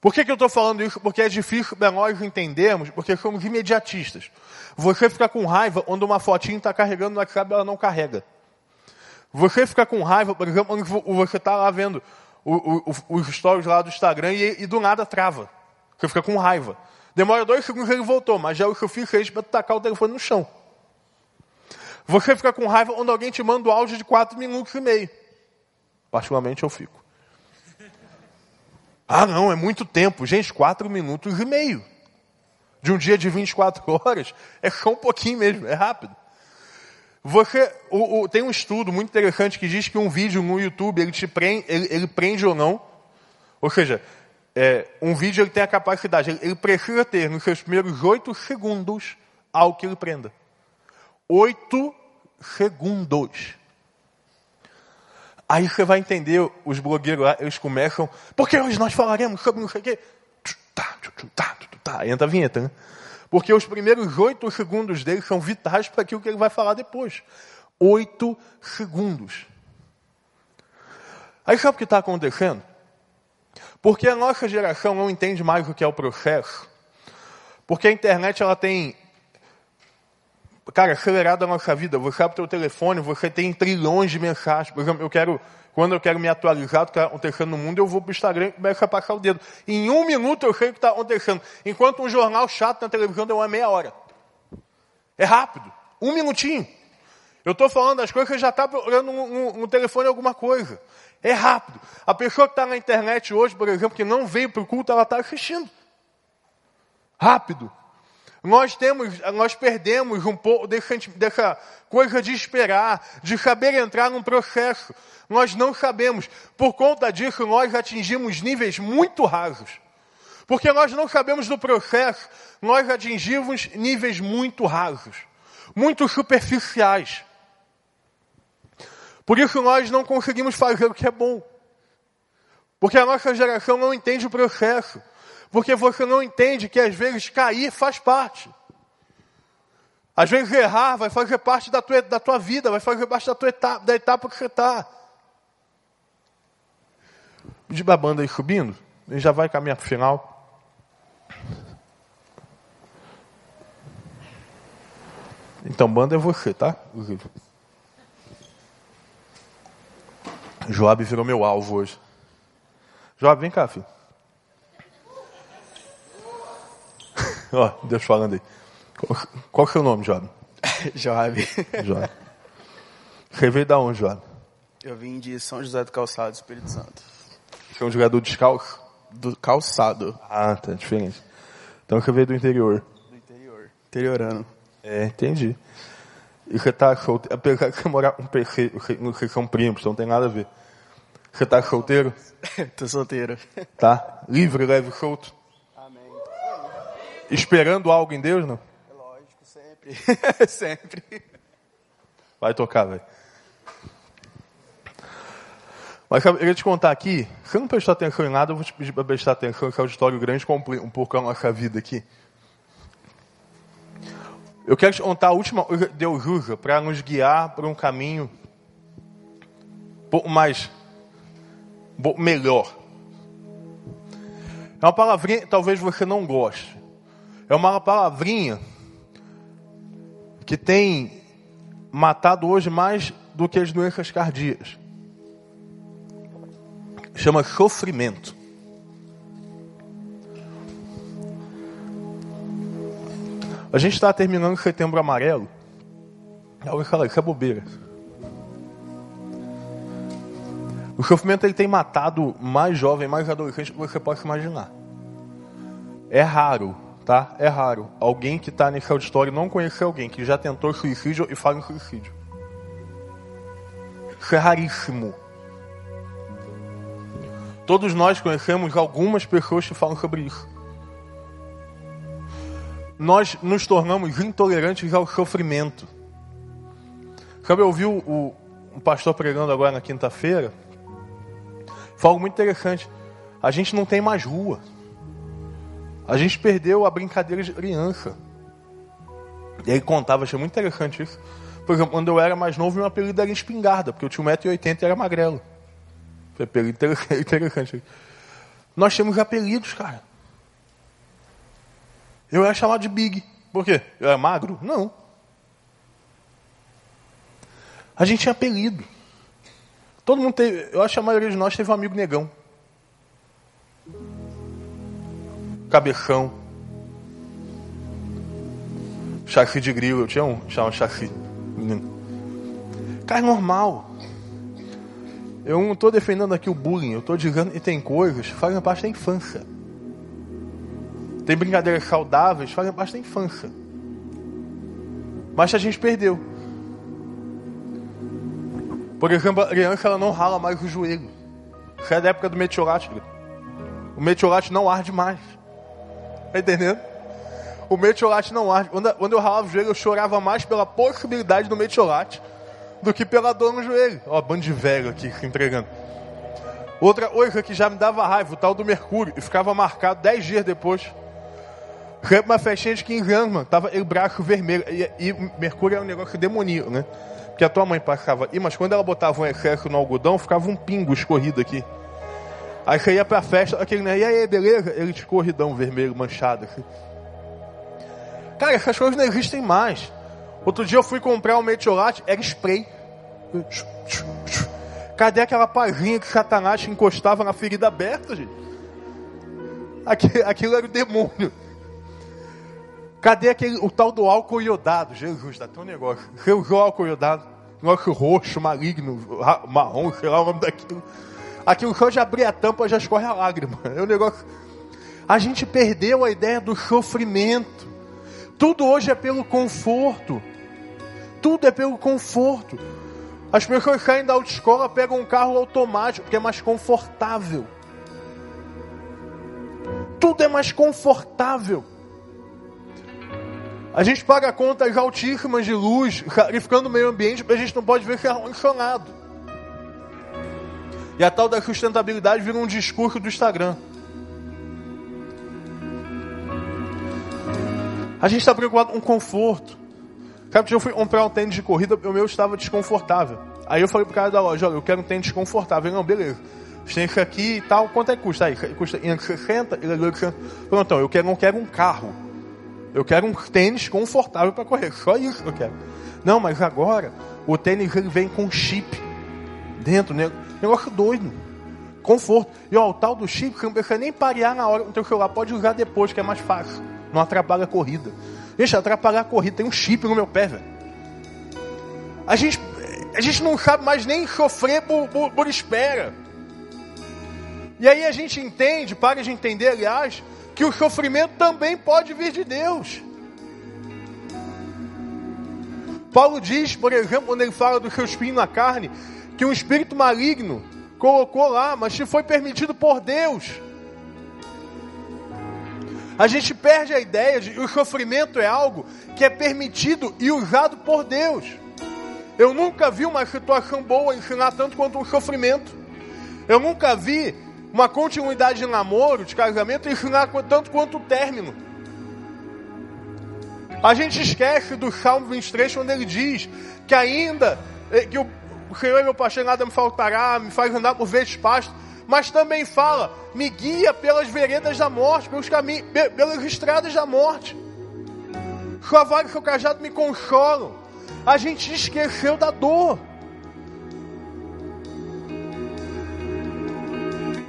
Por que, que eu estou falando isso? Porque é difícil para nós entendermos, porque somos imediatistas. Você fica com raiva quando uma fotinha está carregando no WhatsApp ela não carrega. Você fica com raiva, por exemplo, quando você está lá vendo os stories lá do Instagram e, e, do nada trava. Você fica com raiva. Demora dois segundos e ele voltou, mas já é o suficiente para tacar o telefone no chão. Você fica com raiva quando alguém te manda um áudio de quatro minutos e meio. Particularmente eu fico. Ah, não, é muito tempo. Gente, quatro minutos e meio. De um dia de 24 <laughs> horas, é só um pouquinho mesmo, é rápido. Você, o, o, tem um estudo muito interessante que diz que um vídeo no YouTube, ele te prende, ele, ele prende ou não. Ou seja, é, um vídeo ele tem a capacidade, ele, ele precisa ter nos seus primeiros oito segundos algo que ele prenda. Oito segundos. Aí você vai entender, os blogueiros lá, eles começam, porque hoje nós falaremos sobre não sei o quê. Tá, Tá, tá, entra a vinheta, né? Porque os primeiros oito segundos dele são vitais para aquilo que ele vai falar depois. Oito segundos. Aí sabe o que está acontecendo? Porque a nossa geração não entende mais o que é o processo. Porque a internet ela tem cara, acelerado a nossa vida. Você abre o telefone, você tem trilhões de mensagens. Por exemplo, eu quero, quando eu quero me atualizar do que está acontecendo no mundo, eu vou para o Instagram e começo a passar o dedo. Em um minuto eu sei o que está acontecendo. Enquanto um jornal chato na televisão deu uma meia hora. É rápido. Um minutinho. Eu estou falando das coisas já está procurando no, no telefone alguma coisa. É rápido. A pessoa que está na internet hoje, por exemplo, que não veio para o culto, ela está assistindo. Rápido. Nós temos, nós perdemos um pouco dessa, dessa coisa de esperar, de saber entrar num processo. Nós não sabemos. Por conta disso, nós atingimos níveis muito rasos. Porque nós não sabemos do processo, nós atingimos níveis muito rasos, muito superficiais. Por isso nós não conseguimos fazer o que é bom. Porque a nossa geração não entende o processo. Porque você não entende que às vezes cair faz parte. Às vezes errar vai fazer parte da tua, da tua vida, vai fazer parte da tua etapa, da etapa que você está. De a banda aí subindo, ele já vai caminhar para o final. Então, banda é você, tá? Joab virou meu alvo hoje. Joab, vem cá, filho. Ó, Deus falando aí. Qual, qual é o nome, Joab? <laughs> Joab. Joab. Você veio da onde, Joab? Eu vim de São José do Calçado, Espírito Santo. Você é um jogador descalço? Do calçado. Ah, tá, diferente. Então você veio do interior. Do interior. Interiorano. É, entendi. E você tá solteiro, apesar de você morar com um PC, vocês são primos, então não tem nada a ver. Você tá solteiro? <laughs> Tô solteiro. Tá? Livre, leve, solto? Esperando algo em Deus, não? É lógico, sempre. <laughs> sempre. Vai tocar, velho. Mas eu queria te contar aqui, se não prestou atenção em nada, eu vou te pedir para prestar atenção, esse auditório grande complica um pouco a nossa vida aqui. Eu quero te contar a última coisa que Deus usa para nos guiar por um caminho um pouco mais melhor. É uma palavrinha que talvez você não goste. É uma palavrinha que tem matado hoje mais do que as doenças cardíacas. Chama sofrimento. A gente está terminando setembro amarelo. Alguém fala, isso é bobeira. O sofrimento ele tem matado mais jovem, mais adolescente do que você pode imaginar. É raro, tá? É raro. Alguém que está nesse auditório não conhecer alguém que já tentou suicídio e fala em suicídio. Isso é raríssimo. Todos nós conhecemos algumas pessoas que falam sobre isso. Nós nos tornamos intolerantes ao sofrimento. Sabe, eu ouvi o, o, pastor pregando agora na quinta-feira. Foi algo muito interessante. A gente não tem mais rua. A gente perdeu a brincadeira de criança. E ele contava, achei muito interessante isso. Por exemplo, quando eu era mais novo, meu apelido era espingarda, porque eu tinha 1,80m e era magrelo. Foi apelido <laughs> interessante. Nós temos apelidos, cara. Eu era chamado de Big. Por quê? Eu era magro? Não. A gente tinha apelido. Todo mundo teve, eu acho que a maioria de nós teve um amigo negão. Cabeção. Chassi de grilo, eu tinha um, chama chassi. Cara, é normal. Eu não estou defendendo aqui o bullying, eu estou dizendo que tem coisas que fazem parte da infância. Tem brincadeiras saudáveis que fazem parte da infância. Mas a gente perdeu. Por exemplo, a criança ela não rala mais o joelho. Isso é da época do metiolate. O metiolate não arde mais. Tá entendendo? O metiolate não arde. Quando, eu ralava o joelho, eu chorava mais pela possibilidade do metiolate do que pela dor no joelho. Ó, bando de velho aqui se entregando. Outra coisa que já me dava raiva, o tal do mercúrio, e ficava marcado dez dias depois. Foi uma festinha de 15 anos, mano. Tava ele braço vermelho. E, e Mercúrio é um negócio demoníaco, né? Porque a tua mãe passava. E, mas quando ela botava um excesso no algodão, ficava um pingo escorrido aqui. Aí você ia pra festa, aquele, né? E aí, beleza? Ele de escorridão vermelho, manchado. Cara, essas coisas não existem mais. Outro dia eu fui comprar um metiolate, era spray. Cadê aquela pazinha que Satanás encostava na ferida aberta, gente? Aquilo, era o demônio. Cadê aquele, o tal do álcool iodado? Jesus, dá um negócio. Você usou álcool iodado? Negócio roxo, maligno, marrom, sei lá o nome daquilo. Aquilo só de abrir a tampa já escorre a lágrima. É um negócio. A gente perdeu a ideia do sofrimento. Tudo hoje é pelo conforto. Tudo é pelo conforto. As pessoas saem da autoescola, pegam um carro automático, porque é mais confortável. Tudo é mais confortável. A gente paga contas altíssimas de luz, clarificando o meio ambiente, mas a gente não pode ver que é ar-condicionado. E a tal da sustentabilidade vira um discurso do Instagram. A gente está preocupado com conforto. Sabe, eu fui comprar um tênis de corrida, o meu estava desconfortável. Aí eu falei pro cara da loja, olha, eu quero um tênis desconfortável. Ele, não, beleza. Tem isso aqui e tal, quanto é que custa? Aí, custa 60, ele é 60. Pronto, então, eu quero, não quero um carro. Eu quero um tênis confortável para correr. <laughs> Só isso que eu quero. Não, mas agora, o tênis ele vem com chip dentro, né? Negócio doido. Conforto. E ó, o tal do chip, você não precisa nem parear na hora no teu celular. Pode usar depois, que é mais fácil. Não atrapalha a corrida. Deixa atrapalhar a corrida. Tem um chip no meu pé, velho. A gente, a gente não sabe mais nem sofrer por, por, por espera. E aí a gente entende, para de entender, aliás, que o sofrimento também pode vir de Deus. Paulo diz, por exemplo, quando ele fala do seu espinho na carne, que um espírito maligno colocou lá, mas que foi permitido por Deus. A gente perde a ideia de que o sofrimento é algo que é permitido e usado por Deus. Eu nunca vi uma situação boa ensinar tanto quanto um sofrimento. Eu nunca vi uma continuidade de namoro, de casamento, ensinar tanto quanto o término. A gente esquece do Salmo 23 quando ele diz que ainda eh, que o Senhor é meu pastor, nada me faltará, me faz andar por verdes pastos, mas também fala, me guia pelas veredas da morte, pelos caminhos, pelas estradas da morte. Sua vara e seu cajado me consolam. A gente esqueceu da dor.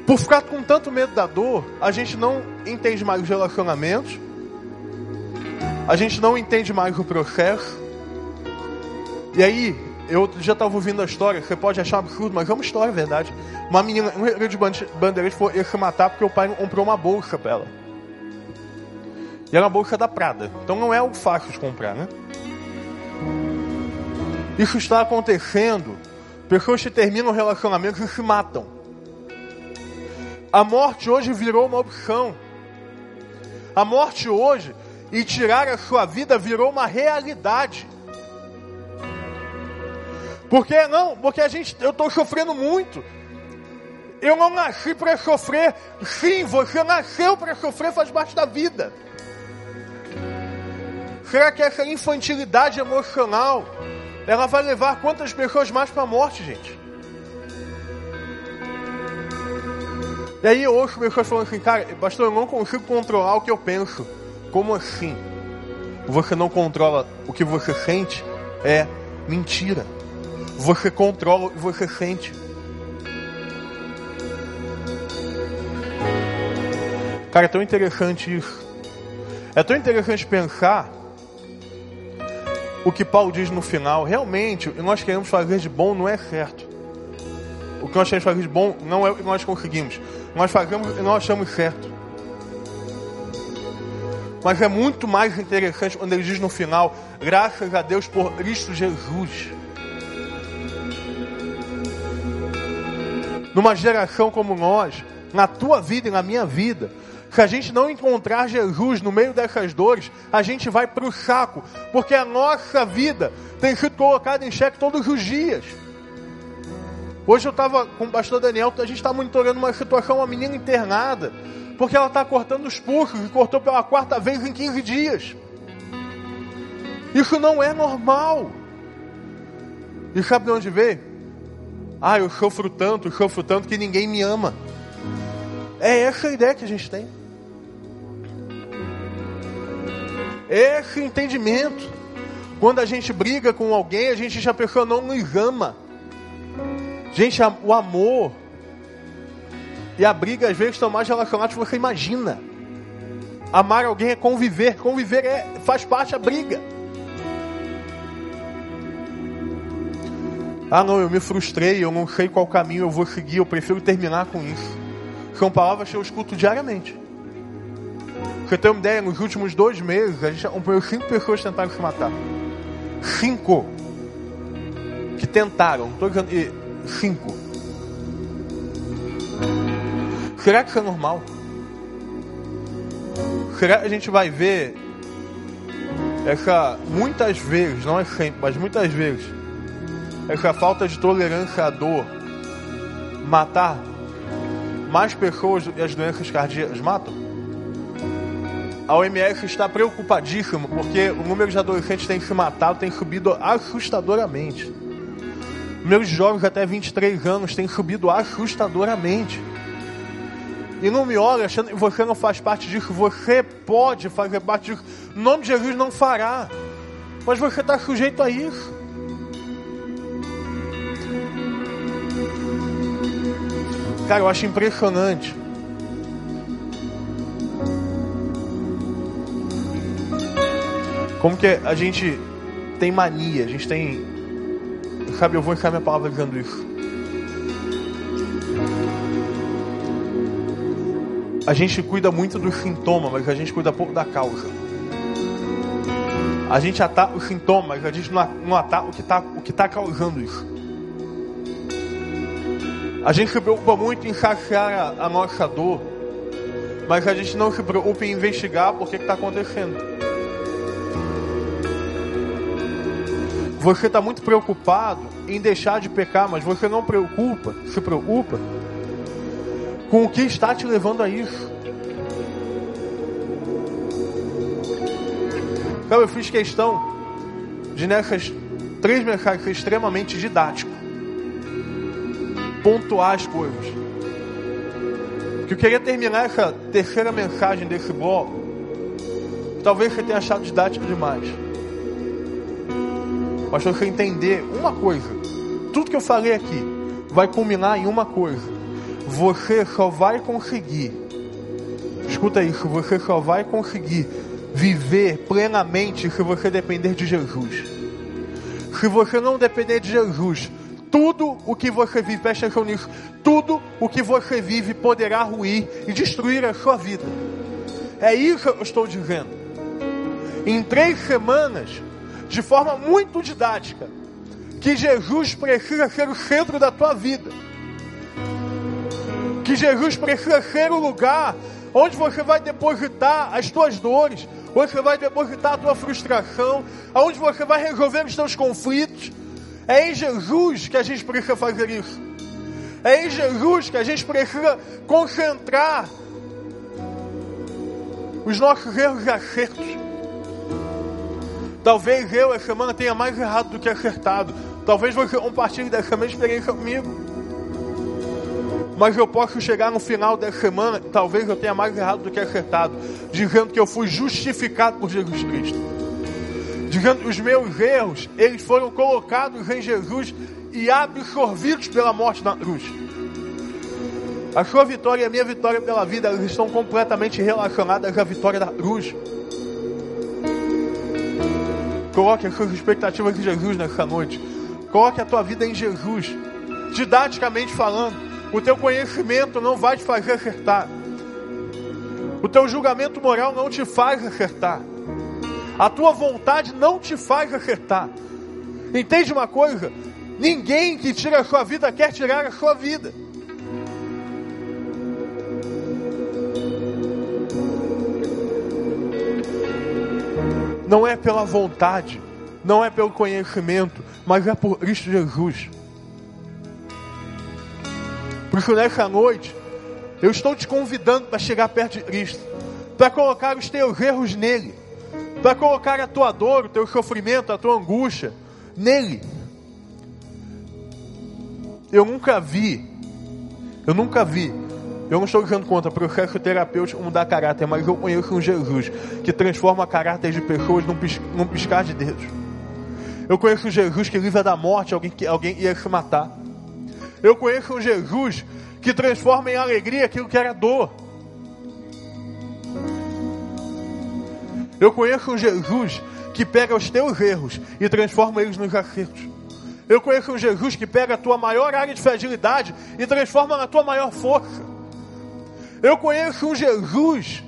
Por ficar com tanto medo da dor, a gente não entende mais os relacionamentos, a gente não entende mais o processo. E aí, eu já estava ouvindo a história, você pode achar absurdo, mas é uma história, é verdade. Uma menina, um Rio de Bandeirantes foi se matar porque o pai comprou uma bolsa para ela. E era uma bolsa da Prada. Então não é algo fácil de comprar, né? Isso está acontecendo. Pessoas que terminam relacionamentos e se matam. A morte hoje virou uma opção. A morte hoje e tirar a sua vida virou uma realidade. Porque não, porque a gente, eu estou sofrendo muito. Eu não nasci para sofrer. Sim, você nasceu para sofrer, faz parte da vida. Será que essa infantilidade emocional, ela vai levar quantas pessoas mais para a morte, gente? E aí eu ouço pessoas falando assim, cara, pastor, eu não consigo controlar o que eu penso. Como assim? Você não controla o que você sente? É mentira. Você controla e você sente. Cara, é tão interessante isso. É tão interessante pensar o que Paulo diz no final. Realmente, o que nós queremos fazer de bom não é certo. O que nós queremos fazer de bom não é o que nós conseguimos. Nós fazemos que nós achamos certo. Mas é muito mais interessante quando ele diz no final: graças a Deus por Cristo Jesus. Numa geração como nós, na tua vida e na minha vida, se a gente não encontrar Jesus no meio dessas dores, a gente vai para o saco, porque a nossa vida tem sido colocada em xeque todos os dias. Hoje eu estava com o pastor Daniel, a gente está monitorando uma situação, uma menina internada, porque ela está cortando os pulsos e cortou pela quarta vez em 15 dias. Isso não é normal. E sabe de onde veio? Ah, eu sofro tanto, sofro tanto que ninguém me ama. É essa a ideia que a gente tem. Esse entendimento. Quando a gente briga com alguém, a gente já a pessoa não nos ama. Gente, o amor e a briga às vezes estão mais relacionados do que você imagina. Amar alguém é conviver, conviver é, faz parte da briga. Ah, não, eu me frustrei, eu não sei qual caminho eu vou seguir, eu prefiro terminar com isso. São palavras que eu escuto diariamente. Você tem uma ideia, nos últimos dois meses, a gente acompanhou cinco pessoas tentaram se matar. Cinco. Que tentaram. Estou dizendo, cinco. Será que isso é normal? Será que a gente vai ver essa, muitas vezes, não é sempre, mas muitas vezes, essa falta de tolerância à dor matar mais pessoas que as doenças cardíacas matam? A OMS está preocupadíssima porque o número de adolescentes que têm se matado tem subido assustadoramente. O número de jovens até 23 anos tem subido assustadoramente. E não me olhe achando que você não faz parte disso. Você pode fazer parte disso. O nome de Jesus não fará. Mas você está sujeito a isso. Cara, eu acho impressionante. Como que a gente tem mania, a gente tem. Sabe, eu vou enfiar minha palavra dizendo isso. A gente cuida muito do sintoma, mas a gente cuida pouco da causa. A gente ataca o sintoma, mas a gente não ataca o que está tá causando isso. A gente se preocupa muito em saciar a, a nossa dor, mas a gente não se preocupa em investigar por que está acontecendo. Você está muito preocupado em deixar de pecar, mas você não preocupa, se preocupa com o que está te levando a isso. Então eu fiz questão de nessas três mensagens ser extremamente didático, pontuar as coisas. Que eu queria terminar essa terceira mensagem desse bloco. Talvez você tenha achado didático demais. Mas você entender uma coisa, tudo que eu falei aqui vai culminar em uma coisa. Você só vai conseguir, escuta isso, você só vai conseguir viver plenamente se você depender de Jesus. Se você não depender de Jesus, tudo o que você vive, presta atenção nisso, tudo o que você vive poderá ruir e destruir a sua vida. É isso que eu estou dizendo. Em três semanas, de forma muito didática, que Jesus precisa ser o centro da tua vida. Que Jesus precisa ser o lugar onde você vai depositar as tuas dores, onde você vai depositar a tua frustração, onde você vai resolver os teus conflitos. É em Jesus que a gente precisa fazer isso. É em Jesus que a gente precisa concentrar os nossos erros e acertos. Talvez eu essa semana tenha mais errado do que acertado. Talvez você compartilhe dessa mesma experiência comigo. Mas eu posso chegar no final dessa semana, talvez eu tenha mais errado do que acertado, dizendo que eu fui justificado por Jesus Cristo. Dizendo os meus erros, eles foram colocados em Jesus e absorvidos pela morte na cruz. A sua vitória e a minha vitória pela vida, elas estão completamente relacionadas à vitória da cruz. Coloque as suas expectativas em Jesus nessa noite. Coloque a tua vida em Jesus. Didaticamente falando, o teu conhecimento não vai te fazer acertar. O teu julgamento moral não te faz acertar. A tua vontade não te faz acertar. Entende uma coisa? Ninguém que tira a sua vida quer tirar a sua vida. não é pela vontade, não é pelo conhecimento, mas é por Cristo Jesus. Por isso, nessa noite, eu estou te convidando para chegar perto de Cristo, para colocar os teus erros nele, para colocar a tua dor, o teu sofrimento, a tua angústia nele. Eu nunca vi, eu nunca vi, eu não estou dizendo contra processo terapêutico mudar caráter, mas eu conheço um Jesus que transforma caráter de pessoas num, pis, num piscar de dedos. Eu conheço um Jesus que livra da morte alguém que alguém ia se matar. Eu conheço um Jesus que transforma em alegria aquilo que era dor. Eu conheço um Jesus que pega os teus erros e transforma eles nos acertos. Eu conheço um Jesus que pega a tua maior área de fragilidade e transforma na tua maior força. Eu conheço um Jesus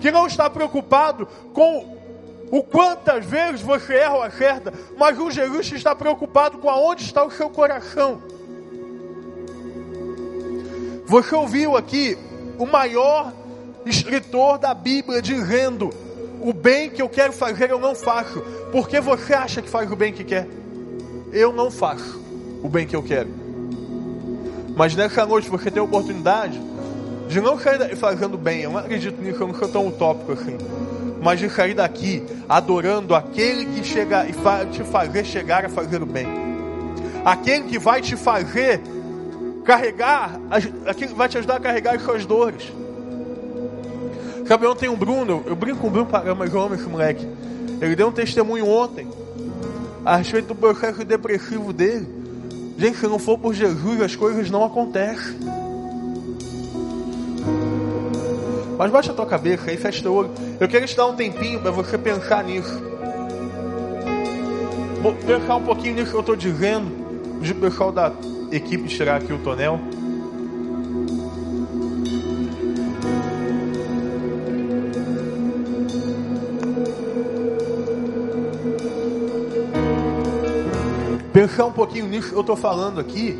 que não está preocupado com o quantas vezes você erra ou acerta, mas um Jesus que está preocupado com aonde está o seu coração. Você ouviu aqui o maior escritor da Bíblia dizendo: o bem que eu quero fazer eu não faço, porque você acha que faz o bem que quer. Eu não faço o bem que eu quero. Mas nessa noite você tem a oportunidade de não sair fazendo bem. Eu não acredito nisso, eu não sou tão utópico assim. Mas de sair daqui adorando aquele que chega e vai te fazer chegar a fazer o bem. Aquele que vai te fazer carregar, aquilo vai te ajudar a carregar as suas dores. Sabe, ontem o Bruno, eu brinco com o Bruno para mas eu amo esse moleque. Ele deu um testemunho ontem a respeito do processo depressivo dele. Gente, se não for por Jesus, as coisas não acontecem. Mas baixa a tua cabeça aí, fecha teu olho. Eu quero te dar um tempinho para você pensar nisso. Vou pensar um pouquinho nisso que eu estou dizendo. O pessoal da equipe tirar aqui o tonel. Pensar um pouquinho nisso que eu estou falando aqui.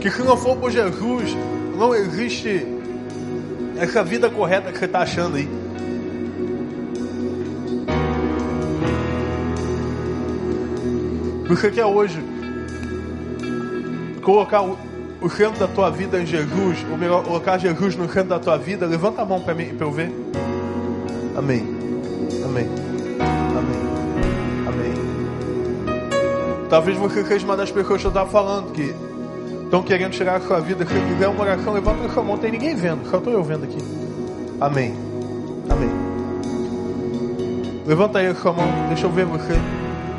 Que se não for por Jesus, não existe essa vida correta que você está achando aí. Você quer hoje colocar o, centro da tua vida em Jesus, ou melhor, colocar Jesus no centro da tua vida? Levanta a mão para mim, para eu ver. Amém. Amém. Talvez você seja uma das pessoas que eu estava falando que estão querendo chegar à sua vida. Se quiser uma oração, levanta a sua mão. Tem ninguém vendo, só estou eu vendo aqui. Amém. Amém. Levanta aí a sua mão, deixa eu ver você.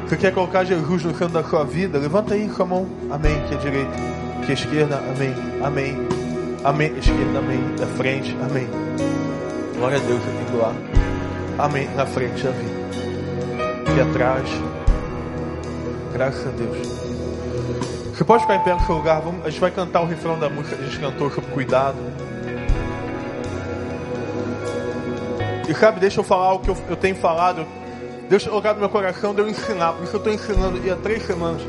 Você quer colocar Jesus no centro da sua vida? Levanta aí a mão. Amém. Que é direita. Que é esquerda. Amém. Amém. Amém. Esquerda. Amém. Da frente. Amém. Glória a Deus aqui do lado. Amém. Na frente vi. Aqui atrás. Graças a Deus. Você pode ficar em pé no seu lugar. Vamos, a gente vai cantar o refrão da música que a gente cantou sobre cuidado. E sabe, deixa eu falar o que eu, eu tenho falado. Deus colocado no meu coração de eu ensinar, porque eu estou ensinando há três semanas.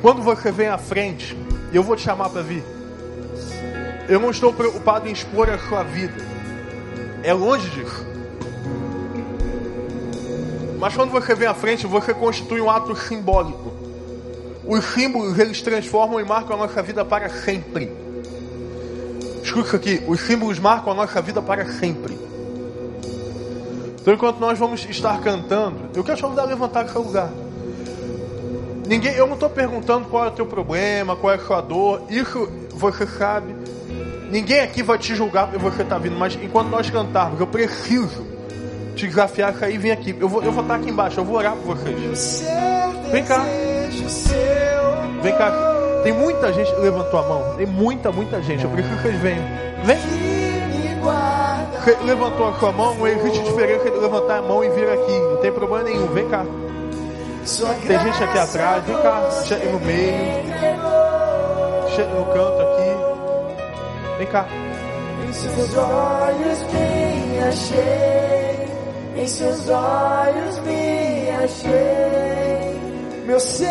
Quando você vem à frente, eu vou te chamar para vir. Eu não estou preocupado em expor a sua vida. É longe disso. Mas quando você vem à frente, você constitui um ato simbólico. Os símbolos, eles transformam e marcam a nossa vida para sempre. Escuta aqui. Os símbolos marcam a nossa vida para sempre. Então, enquanto nós vamos estar cantando, eu quero te convidar a levantar do seu lugar. Ninguém, eu não estou perguntando qual é o teu problema, qual é a sua dor. Isso você sabe. Ninguém aqui vai te julgar porque você está vindo. Mas enquanto nós cantarmos, eu preciso te desafiar a vir aqui. Eu vou, eu vou estar aqui embaixo, eu vou orar por vocês. Vem cá. Vem cá. Tem muita gente levantou a mão. Tem muita, muita gente. Eu preciso que vocês venham. Vem levantou a sua mão, existe diferença de levantar a mão e vir aqui. Não tem problema nenhum. Vem cá. Tem gente aqui atrás, vem cá. Chega no meio. Chega no canto aqui. Vem cá. Seus olhos me achei. Em seus olhos me achei. Meu ser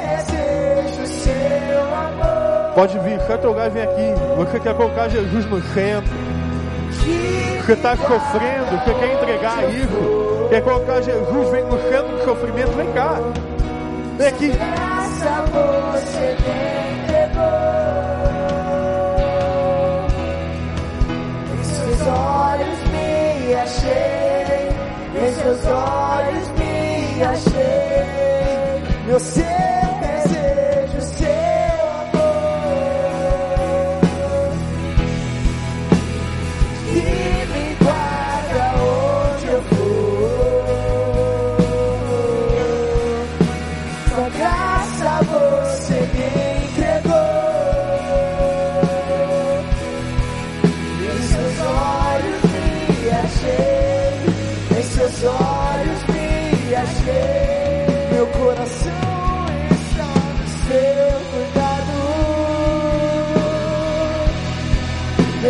desejo seu amor. Pode vir, teu lugar e vem aqui. Você quer colocar Jesus no centro. Você está sofrendo, você quer entregar isso, quer colocar Jesus, vem no centro do sofrimento, vem cá. Vem aqui. graça você em seus olhos me achei.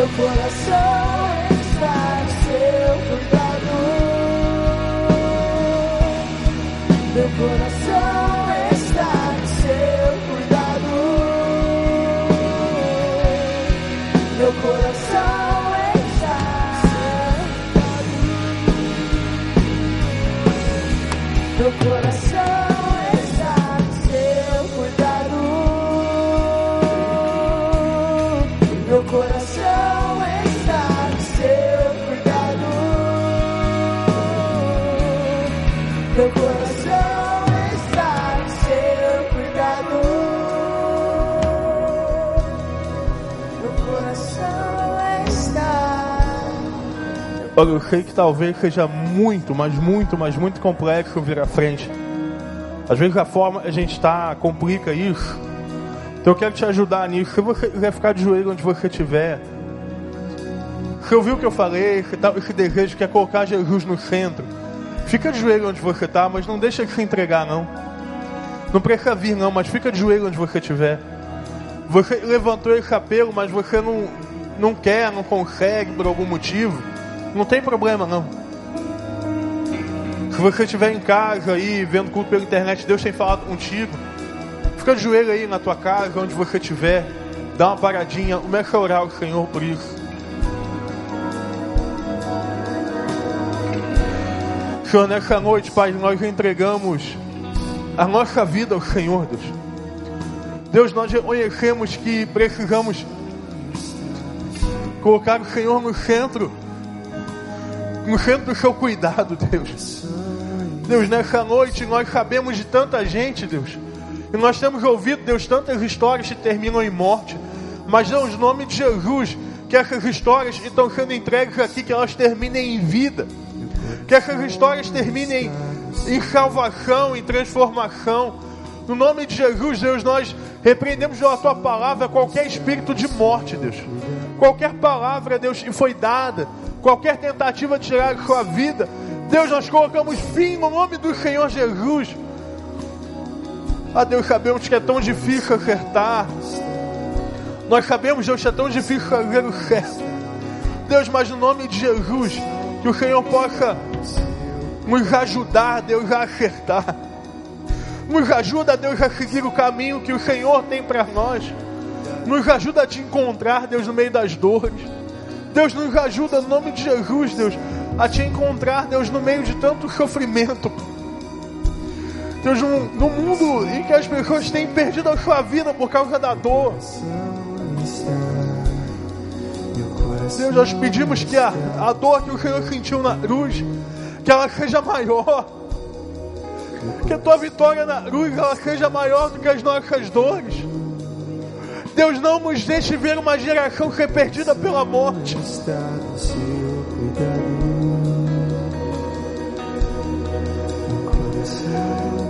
Coração Olha, eu sei que talvez seja muito, mas muito, mas muito complexo vir à frente. Às vezes a forma que a gente está complica isso. Então eu quero te ajudar nisso. Se você quiser ficar de joelho onde você estiver, se ouviu o que eu falei, se tá, esse desejo que é colocar Jesus no centro, fica de joelho onde você está, mas não deixa de se entregar não. Não precisa vir não, mas fica de joelho onde você estiver. Você levantou esse apelo, mas você não, não quer, não consegue por algum motivo. Não tem problema não. Se você estiver em casa aí, vendo culto pela internet, Deus tem falado contigo. Fica de joelho aí na tua casa, onde você estiver. Dá uma paradinha, começa a orar ao Senhor por isso. Senhor, nessa noite, Pai, nós entregamos a nossa vida ao Senhor, Deus. Deus, nós reconhecemos que precisamos colocar o Senhor no centro, no centro do seu cuidado, Deus. Deus, nessa noite nós sabemos de tanta gente, Deus, e nós temos ouvido, Deus, tantas histórias que terminam em morte, mas Deus, em nome de Jesus, que essas histórias que estão sendo entregues aqui, que elas terminem em vida, que essas histórias terminem em salvação, em transformação. No nome de Jesus, Deus, nós repreendemos pela tua palavra qualquer espírito de morte, Deus. Qualquer palavra, Deus, que foi dada, qualquer tentativa de tirar a sua vida, Deus, nós colocamos fim no nome do Senhor Jesus. Ah, Deus, sabemos que é tão difícil acertar. Nós sabemos, Deus, que é tão difícil fazer o certo. Deus, mas no nome de Jesus, que o Senhor possa nos ajudar, Deus, a acertar. Nos ajuda, Deus, a seguir o caminho que o Senhor tem para nós. Nos ajuda a te encontrar, Deus, no meio das dores. Deus, nos ajuda, no nome de Jesus, Deus, a te encontrar, Deus, no meio de tanto sofrimento. Deus, num, num mundo em que as pessoas têm perdido a sua vida por causa da dor. Deus, nós pedimos que a, a dor que o Senhor sentiu na cruz, que ela seja maior. Que a tua vitória na cruz ela seja maior do que as nossas dores. Deus, não nos deixe ver uma geração ser perdida pela morte.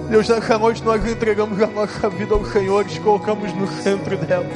Deus, nessa noite nós entregamos a nossa vida ao Senhor e colocamos no centro dela.